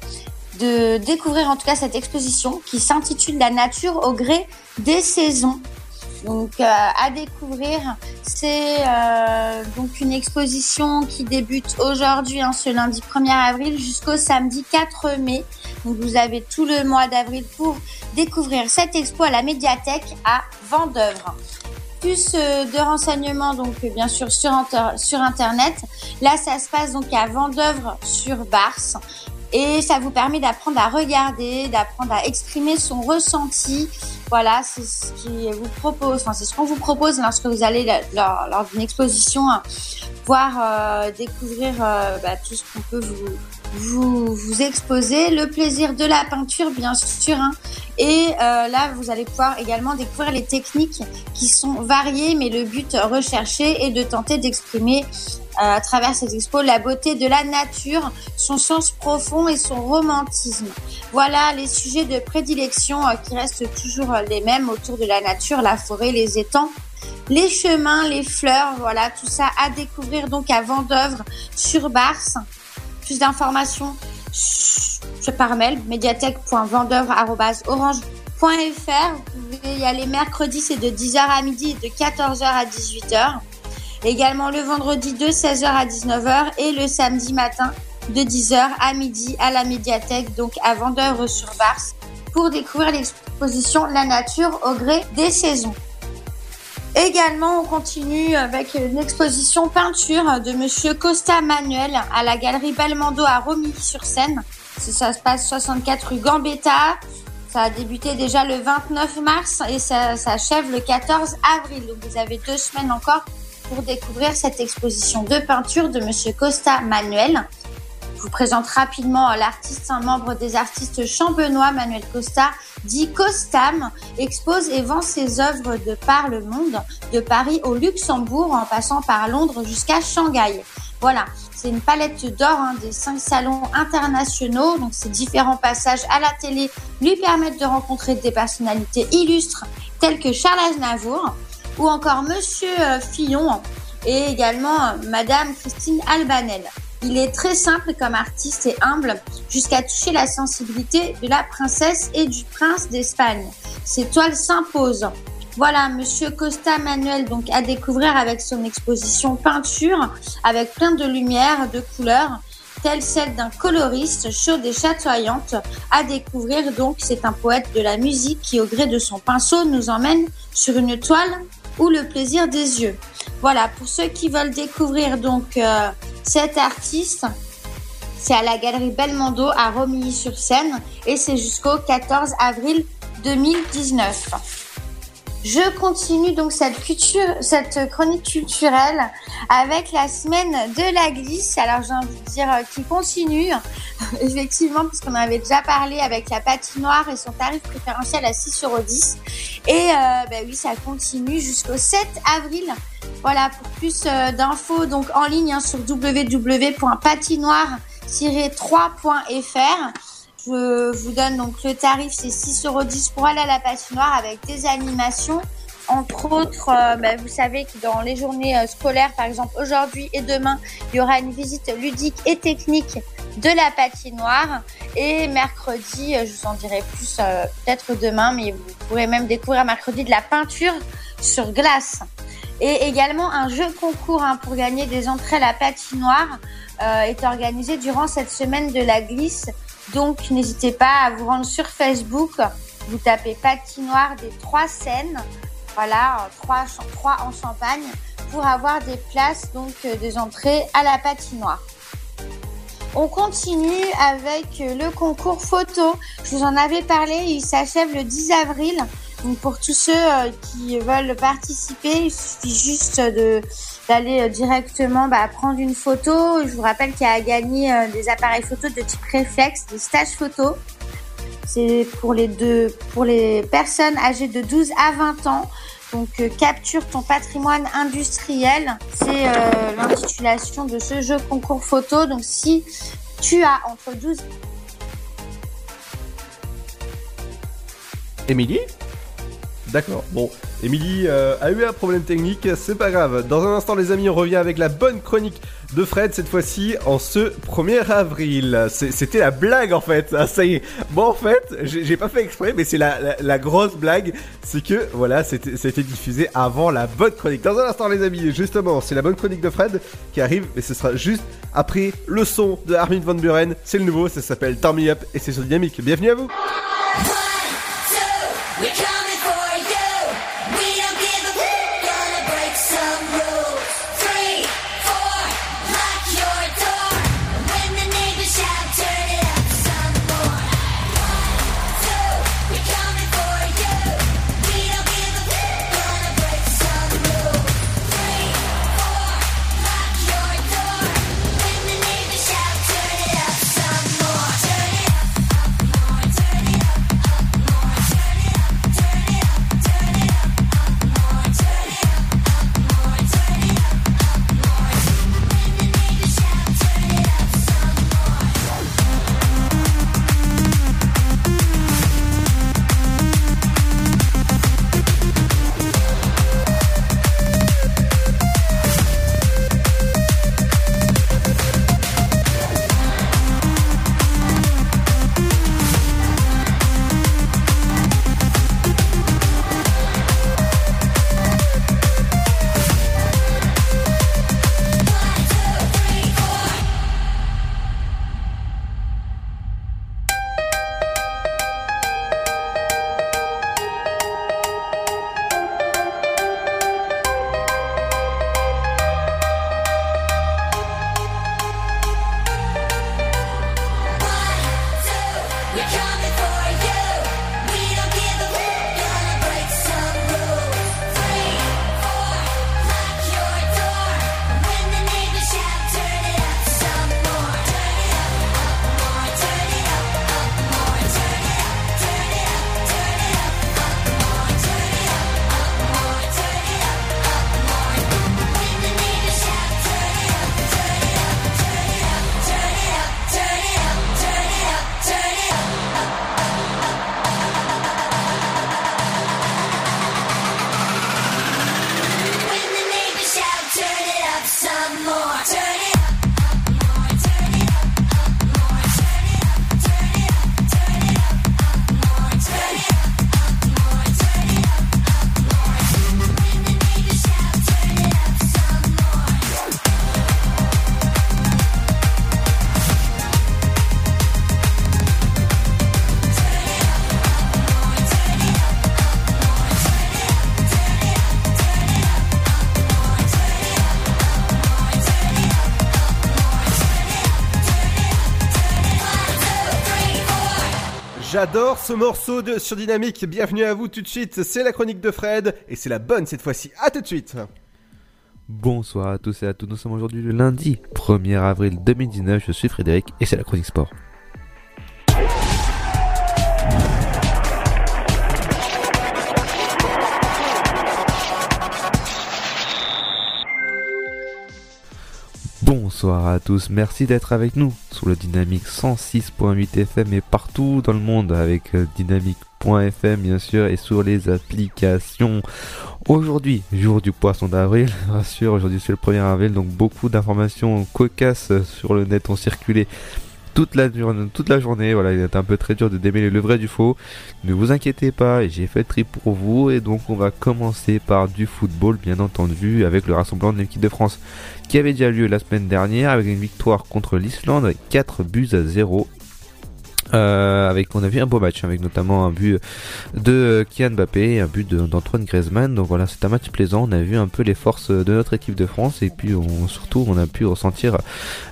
de découvrir en tout cas cette exposition qui s'intitule La nature au gré des saisons. Donc euh, à découvrir, c'est euh, donc une exposition qui débute aujourd'hui, hein, ce lundi 1er avril jusqu'au samedi 4 mai. Donc vous avez tout le mois d'avril pour découvrir cette expo à la médiathèque à Vendœuvre. Plus euh, de renseignements donc bien sûr sur, inter- sur internet. Là ça se passe donc à Vendœuvre sur Barse et ça vous permet d'apprendre à regarder, d'apprendre à exprimer son ressenti. Voilà, c'est ce qui vous propose, enfin c'est ce qu'on vous propose lorsque vous allez lors, d'une exposition hein, voir euh, découvrir euh, bah, tout ce qu'on peut vous vous vous exposer, le plaisir de la peinture bien sûr, hein. et euh, là vous allez pouvoir également découvrir les techniques qui sont variées, mais le but recherché est de tenter d'exprimer à travers cette expo la beauté de la nature, son sens profond et son romantisme. Voilà les sujets de prédilection euh, qui restent toujours euh, les mêmes autour de la nature, la forêt, les étangs, les chemins, les fleurs, voilà tout ça à découvrir donc à Vendœuvre sur Barse. Plus d'informations par mail médiathèque.vendœuvre@orange.fr. Vous pouvez y aller mercredi, c'est de 10h à midi et de 14h à 18h. Également le vendredi de 16h à 19h et le samedi matin de 10h à midi à la médiathèque, donc à Vendœuvre sur Barse, pour découvrir l'exposition La nature au gré des saisons. Également, on continue avec une exposition peinture de Monsieur Costa Manuel à la galerie Belmondo à Romilly-sur-Seine. Ça se passe 64 rue Gambetta. Ça a débuté déjà le 29 mars et ça s'achève le 14 avril. Donc vous avez deux semaines encore pour découvrir cette exposition de peinture de Monsieur Costa Manuel. Je vous présente rapidement l'artiste, un membre des artistes champenois, Manuel Costa, dit Costam, expose et vend ses œuvres de par le monde, de Paris au Luxembourg, en passant par Londres jusqu'à Shanghai. Voilà, c'est une palette d'or hein, des cinq salons internationaux. Donc ces différents passages à la télé lui permettent de rencontrer des personnalités illustres telles que Charles Aznavour ou encore Monsieur euh, Fillon et également euh, Madame Christine Albanel. Il est très simple comme artiste et humble jusqu'à toucher la sensibilité de la princesse et du prince d'Espagne. Ses toiles s'imposent. Voilà, Monsieur Costa Manuel, donc à découvrir avec son exposition peinture, avec plein de lumière, de couleurs, telle celle d'un coloriste chaude et chatoyante. À découvrir donc, c'est un poète de la musique qui, au gré de son pinceau, nous emmène sur une toile ou le plaisir des yeux. Voilà, pour ceux qui veulent découvrir donc euh, cet artiste, c'est à la galerie Belmondo à Romilly-sur-Seine et c'est jusqu'au 14 avril 2019. Je continue donc cette chronique culturelle avec la semaine de la glisse. Alors j'ai envie de dire euh, qui continue, effectivement, puisqu'on avait déjà parlé avec la patinoire et son tarif préférentiel à 6 euros 10. Et euh, ben oui, ça continue jusqu'au 7 avril. Voilà, pour plus euh, d'infos, donc en ligne hein, sur www.patinoire-3.fr. Je vous donne donc le tarif, c'est 6,10 euros pour aller à la patinoire avec des animations. Entre autres, euh, bah, vous savez que dans les journées euh, scolaires, par exemple aujourd'hui et demain, il y aura une visite ludique et technique de la patinoire. Et mercredi, euh, je vous en dirai plus peut-être demain, mais vous pourrez même découvrir mercredi de la peinture sur glace. Et également un jeu concours hein, pour gagner des entrées à la patinoire est organisé durant cette semaine de la glisse. Donc n'hésitez pas à vous rendre sur Facebook. Vous tapez patinoire des trois scènes. Voilà, trois, trois en Champagne pour avoir des places, donc euh, des entrées à la patinoire. On continue avec euh, le concours photo. Je vous en avais parlé, il s'achève le 10 avril. Donc pour tous ceux euh, qui veulent participer, il suffit juste de d'aller euh, directement bah, prendre une photo. Je vous rappelle qu'il y a à gagner euh, des appareils photo de type réflexe, des stages photo. C'est pour les deux, pour les personnes âgées de 12 à 20 ans. Donc euh, capture ton patrimoine industriel, c'est l'intitulation de ce jeu concours photo. Donc si tu as entre 12 Émilie? D'accord, bon, Émilie euh, a eu un problème technique, c'est pas grave. Dans un instant, les amis, on revient avec la bonne chronique de Fred, cette fois-ci en ce 1er avril. C'était la blague en fait, ah, ça y est. Bon, en fait, j'ai pas fait exprès, mais c'est la, grosse blague, c'est que voilà, c'était diffusé avant la bonne chronique. Dans un instant, les amis, justement, c'est la bonne chronique de Fred qui arrive, et ce sera juste après le son de Armin Van Buren. C'est le nouveau, ça s'appelle Turn Me Up, et c'est sur Dynamique. Bienvenue à vous! J'adore ce morceau de sur Dynamique. Bienvenue à vous tout de suite. C'est la chronique de Fred et c'est la bonne cette fois-ci. À tout de suite. Bonsoir à tous et à toutes, nous sommes aujourd'hui le lundi 1er avril 2019, je suis Frédéric et c'est la chronique sport. Bonsoir à tous, merci d'être avec nous sur le Dynamique 106.8 FM et partout dans le monde avec euh, dynamique.fm bien sûr et sur les applications. Aujourd'hui, jour du poisson d'avril, sûr, aujourd'hui c'est le 1er avril donc beaucoup d'informations cocasses sur le net ont circulé toute la, journée-. Voilà, il est un peu très dur de démêler le vrai du faux. Ne vous inquiétez pas, j'ai fait le tri pour vous. Et donc, on va commencer par du football, bien entendu, avec le rassemblement de l'équipe de France qui avait déjà lieu la semaine dernière avec une victoire contre l'Islande, 4 buts à 0. Euh, avec on a vu un beau match avec notamment un but de Kian Mbappé un but d'Antoine Griezmann. Donc voilà c'est un match plaisant. On a vu un peu les forces de notre équipe de France. Et puis on, surtout on a pu ressentir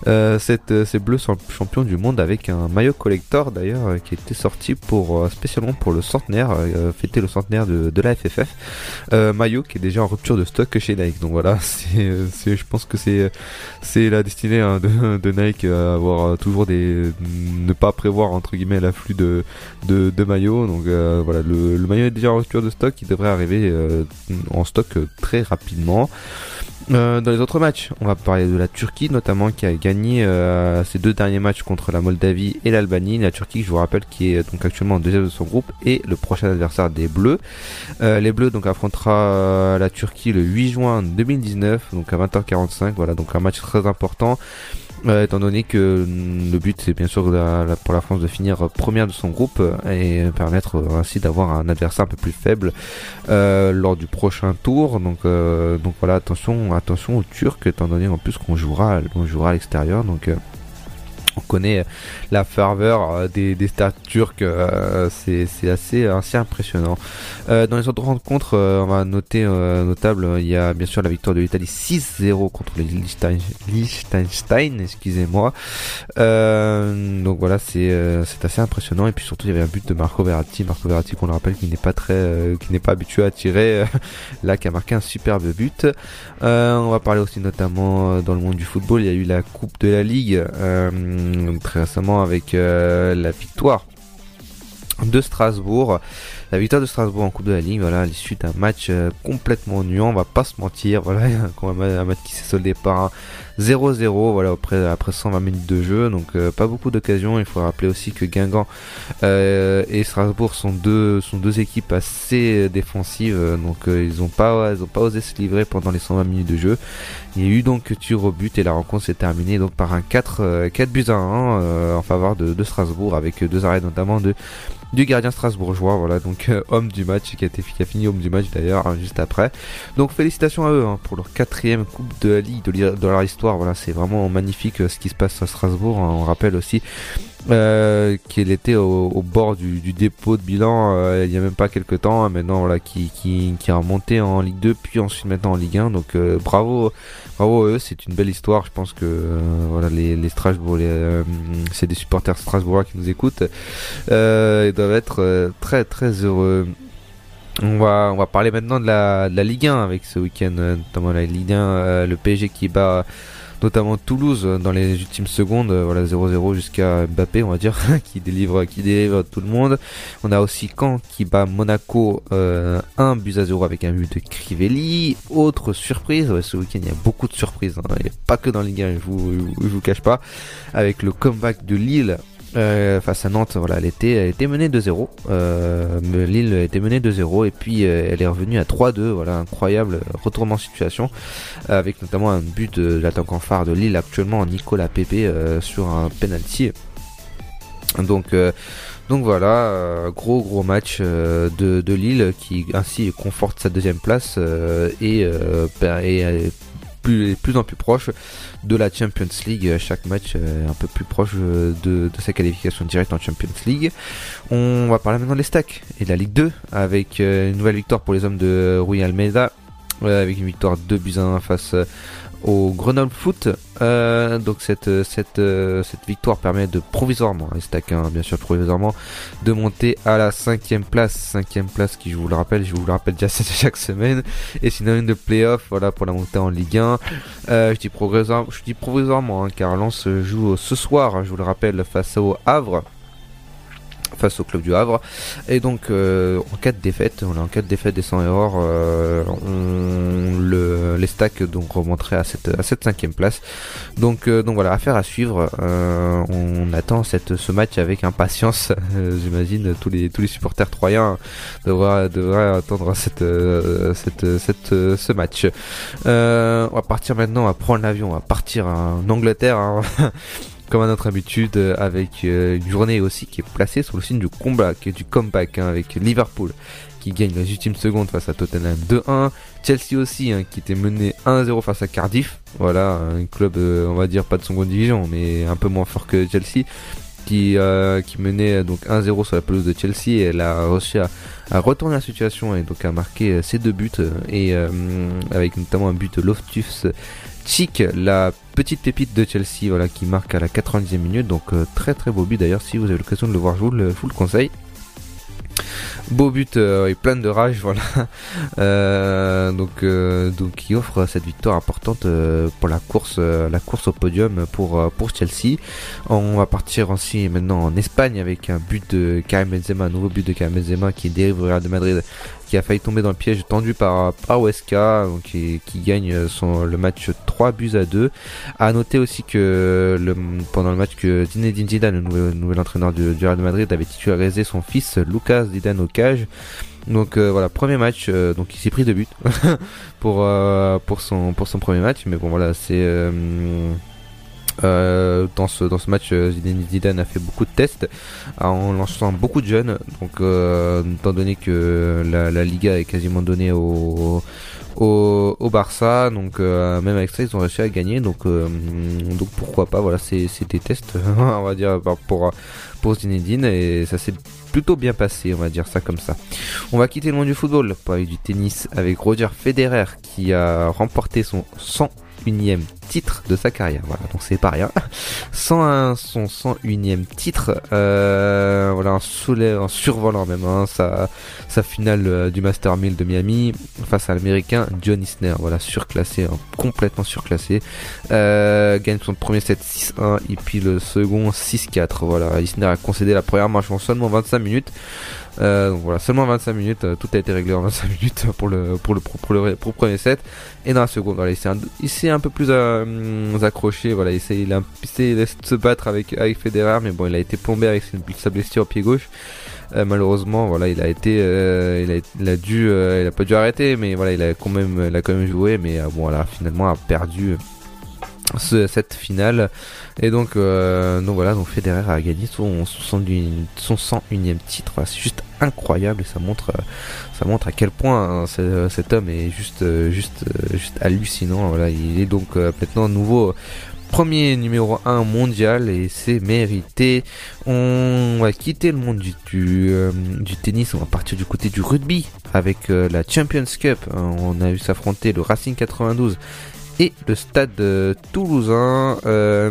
euh, cette, ces bleus champions du monde avec un maillot collector d'ailleurs euh, qui était sorti pour euh, spécialement pour le centenaire euh, fêter le centenaire de, de la FFF euh, maillot qui est déjà en rupture de stock chez Nike. Donc voilà c'est je pense que c'est c'est la destinée hein, de, de Nike à avoir euh, toujours des ne pas prévoir entre guillemets l'afflux de, de maillots donc euh, voilà le, maillot est déjà en rupture de stock il devrait arriver euh, en stock euh, très rapidement dans les autres matchs, on va parler de la Turquie notamment qui a gagné ses deux derniers matchs contre la Moldavie et l'Albanie. La Turquie, je vous rappelle, qui est donc actuellement en deuxième de son groupe et le prochain adversaire des Bleus. Les Bleus donc affrontera la Turquie le 8 juin 2019, donc à 20h45. Voilà, donc un match très important. Euh, étant donné que mm, le but c'est bien sûr pour la France de finir première de son groupe et permettre euh, ainsi d'avoir un adversaire un peu plus faible euh, lors du prochain tour. Donc, euh, donc voilà, attention, attention aux Turcs, étant donné en plus qu'on jouera, on jouera à l'extérieur. Donc euh, on connaît la ferveur euh, des, des stades turcs, euh, c'est assez, assez impressionnant. Euh, dans les autres rencontres, euh, on va noter euh, notable, il y a bien sûr la victoire de l'Italie 6-0 contre le Liechtenstein, excusez-moi. Euh, donc voilà, c'est euh, c'est assez impressionnant. Et puis surtout, il y avait un but de Marco Verratti, Marco Verratti qu'on le rappelle qui n'est pas très, euh, qui n'est pas habitué à tirer, là qui a marqué un superbe but. Euh, on va parler aussi notamment euh, dans le monde du football, il y a eu la Coupe de la Ligue euh, très récemment avec euh, la victoire de Strasbourg. La victoire de Strasbourg en Coupe de la Ligue, voilà, à l'issue d'un match euh, complètement nuant, on va pas se mentir, voilà, un match- qui s'est soldé par un 0-0, voilà, après, après 120 minutes de jeu, donc euh, pas beaucoup d'occasions. Il faut rappeler aussi que Guingamp euh, et Strasbourg sont deux, sont deux équipes assez défensives, euh, donc euh, ils ont pas, ils ont pas osé se livrer pendant les 120 minutes de jeu. Il y a eu donc tir au but et la rencontre s'est terminée donc par un 4, euh, 4 buts à 1 euh, en faveur de, de Strasbourg avec deux arrêts notamment de du gardien strasbourgeois, voilà, donc euh, homme du match, qui a, été, qui fini homme du match d'ailleurs, hein, juste après. Donc félicitations à eux hein, pour leur quatrième Coupe de la Ligue de, leur histoire, voilà, c'est vraiment magnifique euh, ce qui se passe à Strasbourg, hein. on rappelle aussi euh, qu'il était au, bord du, dépôt de bilan euh, il y a même pas quelques temps, hein, maintenant voilà, qui, qui, qui a remonté en Ligue 2, puis ensuite maintenant en Ligue 1, donc euh, bravo, bravo à eux, c'est une belle histoire, je pense que euh, voilà, les, Strasbourg, euh, c'est des supporters strasbourgeois qui nous écoutent, euh, ils doivent être très très heureux. On va, on va parler maintenant de la, Ligue 1 avec ce week-end, notamment la Ligue 1, euh, le PSG qui bat notamment Toulouse euh, dans les ultimes secondes, euh, voilà 0-0 jusqu'à Mbappé, on va dire, qui délivre, qui délivre tout le monde. On a aussi Caen qui bat Monaco euh, 1 but à 0 avec un but de Crivelli. Autre surprise, ouais, ce week-end il y a beaucoup de surprises, hein. il a pas que dans Ligue 1, je vous, je vous- je vous cache pas, avec le comeback de Lille euh, face à Nantes, voilà, elle était, elle menée 2-0. Euh, Lille était menée 2-0 et puis euh, elle est revenue à 3-2. Voilà, incroyable retournement de situation euh, avec notamment un but de l'attaquant phare de Lille actuellement, Nicolas euh, sur un penalty. Donc, donc voilà, gros gros match de, de Lille qui ainsi conforte sa deuxième place et, per- et plus, plus en plus proche de la Champions League. Chaque match euh, est un peu plus proche euh, de, sa qualification directe en Champions League. On va parler maintenant des stacks et de la Ligue 2 avec euh, une nouvelle victoire pour les hommes de Rui Almeida avec une victoire 2 buts à 1 face au Grenoble Foot. Euh, donc cette cette euh, cette victoire permet de provisoirement, les Stack hein, bien sûr provisoirement, de monter à la cinquième place, cinquième place qui je vous le rappelle, je vous le rappelle déjà chaque semaine, et sinon une de playoff, voilà pour la montée en Ligue 1. Euh, je dis provisoirement, je dis provisoirement, hein, car Lens joue ce soir, hein, je vous le rappelle, face au Havre face au club du Havre. Et donc, euh, en cas de défaite, on est en cas de défaite des 100 erreurs, euh, on, le, les stacks donc remonteraient à cette, à cette cinquième place. Donc, euh, donc voilà, affaire à suivre. On attend cette, ce match avec impatience. J'imagine tous les, tous les supporters troyens devraient, devraient attendre cette, cette, cette, ce match. On va partir maintenant, va prendre l'avion, on va partir en Angleterre. hein. comme à notre habitude, euh, avec euh, une journée aussi qui est placée sur le signe du combat, qui est du comeback, hein, avec Liverpool qui gagne la ultime seconde face à Tottenham 2-1. Chelsea aussi, hein, qui était mené 1-0 face à Cardiff. Voilà, un club, euh, on va dire, pas de seconde division, mais un peu moins fort que Chelsea. Qui, euh, qui menait donc 1-0 sur la pelouse de Chelsea et elle a réussi à, à retourner la situation et donc marquer euh, ses deux buts et euh, avec notamment un but Loftus Cheek, la petite pépite de Chelsea, voilà, qui marque à la 90e minute. Donc euh, très très beau but d'ailleurs. Si vous avez l'occasion de le voir, je vous le, conseille. Beau but euh, et plein de rage, voilà. Euh, donc, qui offre cette victoire importante pour la course, la course au podium pour pour Chelsea. On va partir aussi maintenant en Espagne avec un but de Karim Benzema, un nouveau but de Karim Benzema qui dérive au Real de Madrid, qui a failli tomber dans le piège tendu par Huesca, donc qui, qui gagne son le match 3 buts à 2. À noter aussi que pendant le match que Zinedine Zidane, le nouvel, entraîneur du, Real de Madrid, avait titularisé son fils Lucas Zidane au cage. Donc euh, voilà, premier match, euh, donc il s'est pris deux buts pour euh, pour son pour son premier match, mais bon voilà, c'est euh, dans ce match, euh, Zinedine Zidane a fait beaucoup de tests en lançant beaucoup de jeunes. Donc euh, étant donné que la, Liga est quasiment donnée au Barça, donc même avec ça ils ont réussi à gagner, donc pourquoi pas, voilà c'est des tests, on va dire pour pour Zinedine et ça s'est plutôt bien passé, on va dire ça comme ça. On va quitter le monde du football pour aller du tennis avec Roger Federer qui a remporté son 101e titre de sa carrière. Voilà, donc c'est pas rien. 101, son 101e titre, euh, voilà, en, soulève, en survolant même hein, sa, sa finale euh, du Master 1000 de Miami face à l'américain John Isner. Voilà, surclassé, hein, complètement surclassé. Euh, gagne son premier set 6-1 et puis le second 6-4. Voilà, Isner a concédé la première manche en seulement 25 minutes. Euh, donc voilà, seulement 25 minutes, euh, tout a été réglé en 25 minutes pour le pour le pour le, pour le premier set. Et dans la seconde, voilà, il s'est un, un peu plus euh, accroché, voilà, il s'est il a se battre avec avec Federer, mais bon, il a été plombé avec sa- blessure au pied gauche. Malheureusement, voilà, il a été, il, a, il a dû, il a pas dû arrêter, mais voilà, il a quand même, il a quand même joué, mais bon, voilà, finalement a perdu ce- cette finale. Et donc, euh, donc voilà, donc Federer a gagné son, son, 101 son 101e titre. C'est juste incroyable ça montre, euh, ça montre à quel point hein, ce- cet homme est juste, euh, juste, juste hallucinant. Voilà, il est donc maintenant nouveau premier numéro 1 mondial et c'est mérité. On va quitter le monde du, tennis, on va partir du côté du rugby avec la Champions Cup. Hein, on a vu s'affronter le Racing 92 et le stade euh, toulousain. euh,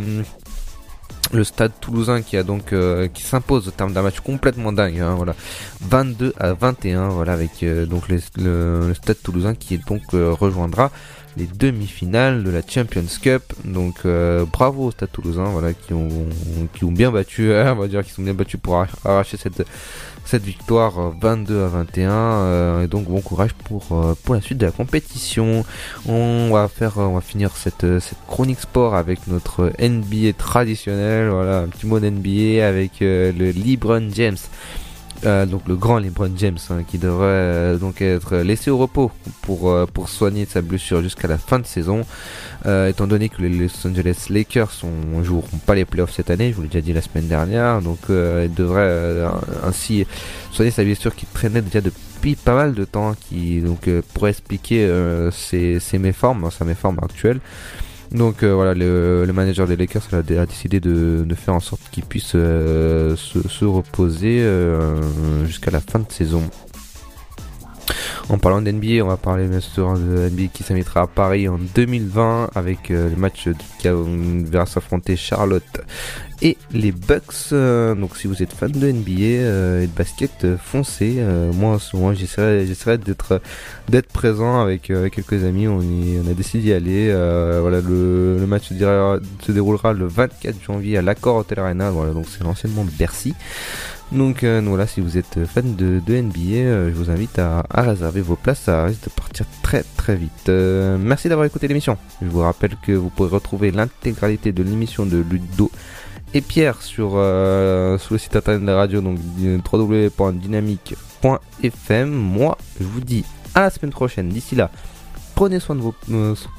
le stade toulousain qui a donc euh, qui s'impose au terme d'un match complètement dingue hein, voilà 22 à 21 voilà avec donc le, stade toulousain qui donc rejoindra les demi-finales de la Champions Cup donc bravo au stade toulousain voilà qui ont qui bien battu on va dire qu'ils sont bien battus pour arra- arracher cette cette victoire euh, 22 à 21 euh, et donc bon courage pour euh, pour la suite de la compétition. On va faire euh, on va finir cette euh, cette chronique sport avec notre NBA traditionnel. Voilà un petit mot d'NBA avec euh, le LeBron James euh, donc le grand LeBron James hein, qui devrait euh, donc être laissé au repos pour euh, pour soigner sa blessure jusqu'à la fin de saison. Étant donné que les Los Angeles Lakers ne joueront pas les playoffs cette année je vous l'ai déjà dit la semaine dernière donc il devrait ainsi soigner sa blessure qui traînait déjà depuis pas mal de temps qui donc pourrait expliquer ses, ses méformes hein, sa méforme actuelle donc euh, voilà, le, le manager des Lakers a, décidé de, de faire en sorte qu'il puisse euh, se, se reposer euh, jusqu'à la fin de saison. En parlant d'NBA, on va parler bien sûr de NBA qui s'invitera à Paris en 2020 avec euh, le match de- qui va s'affronter Charlotte et les Bucks. Euh, donc si vous êtes fan de NBA euh, et de basket, foncez. Moi en ce j'essaierai d'être présent avec, quelques amis. On, on a décidé d'y aller. Voilà le, match se, déroulera le 24 janvier à l'Accor Hotel Arena. Voilà donc c'est l'anciennement Bercy. Donc euh, voilà, si vous êtes fan de, NBA, euh, je vous invite à, réserver vos places, ça risque de partir très très vite. Euh, merci d'avoir écouté l'émission. Je vous rappelle que vous pourrez retrouver l'intégralité de l'émission de Ludo et Pierre sur, sur le site internet de la radio, donc www.dynamique.fm. Moi, je vous dis à la semaine prochaine. D'ici là, prenez soin de vos,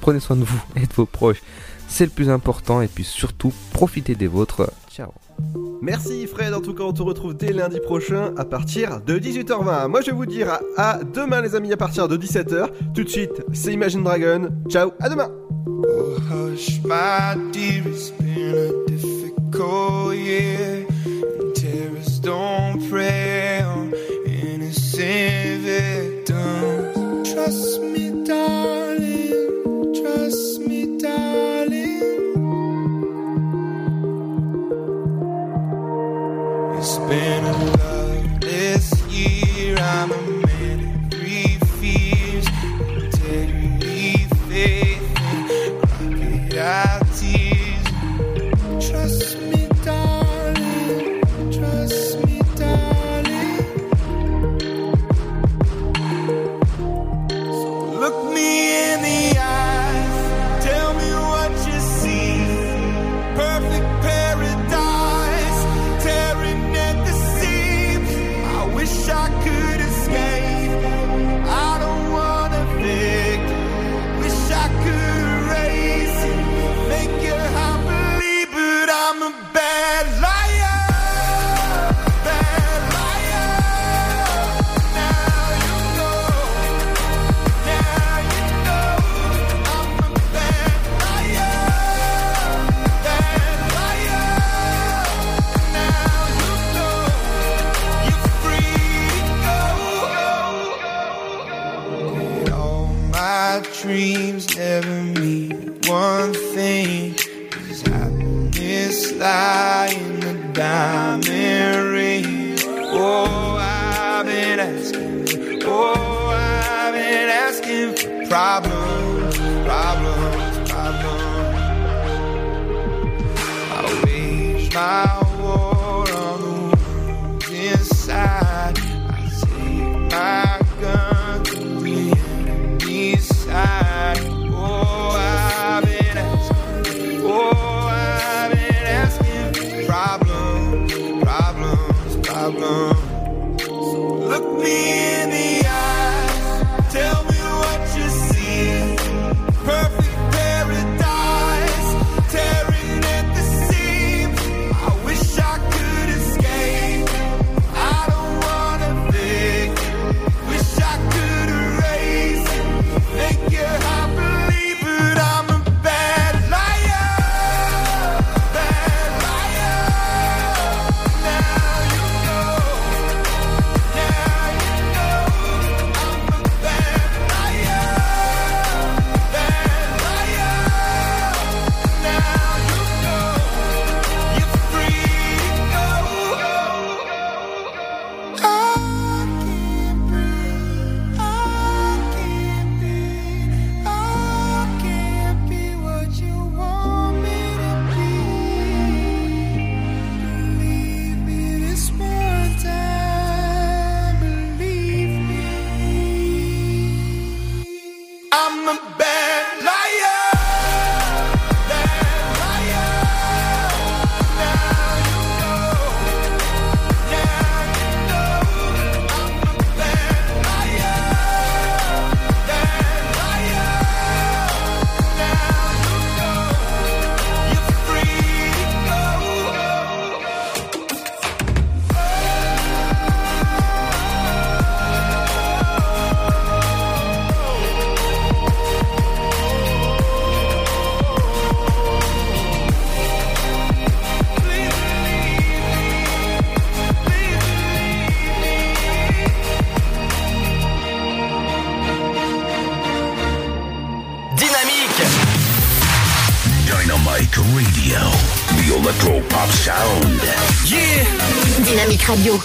prenez soin de vous et de vos proches. C'est le plus important et puis surtout profitez des vôtres. Ciao. Merci Fred, en tout cas on te retrouve dès lundi prochain à partir de 18h20. Moi je vais vous dire à, demain les amis à partir de 17h. Tout de suite c'est Imagine Dragon. Ciao, à demain Oh. It's been a dreams never mean one thing. Is happiness lie in the diamond ring? Oh, I've been asking. Oh, I've been asking for problems, problems, problems. I wage my war on the inside. I take my gun Radio.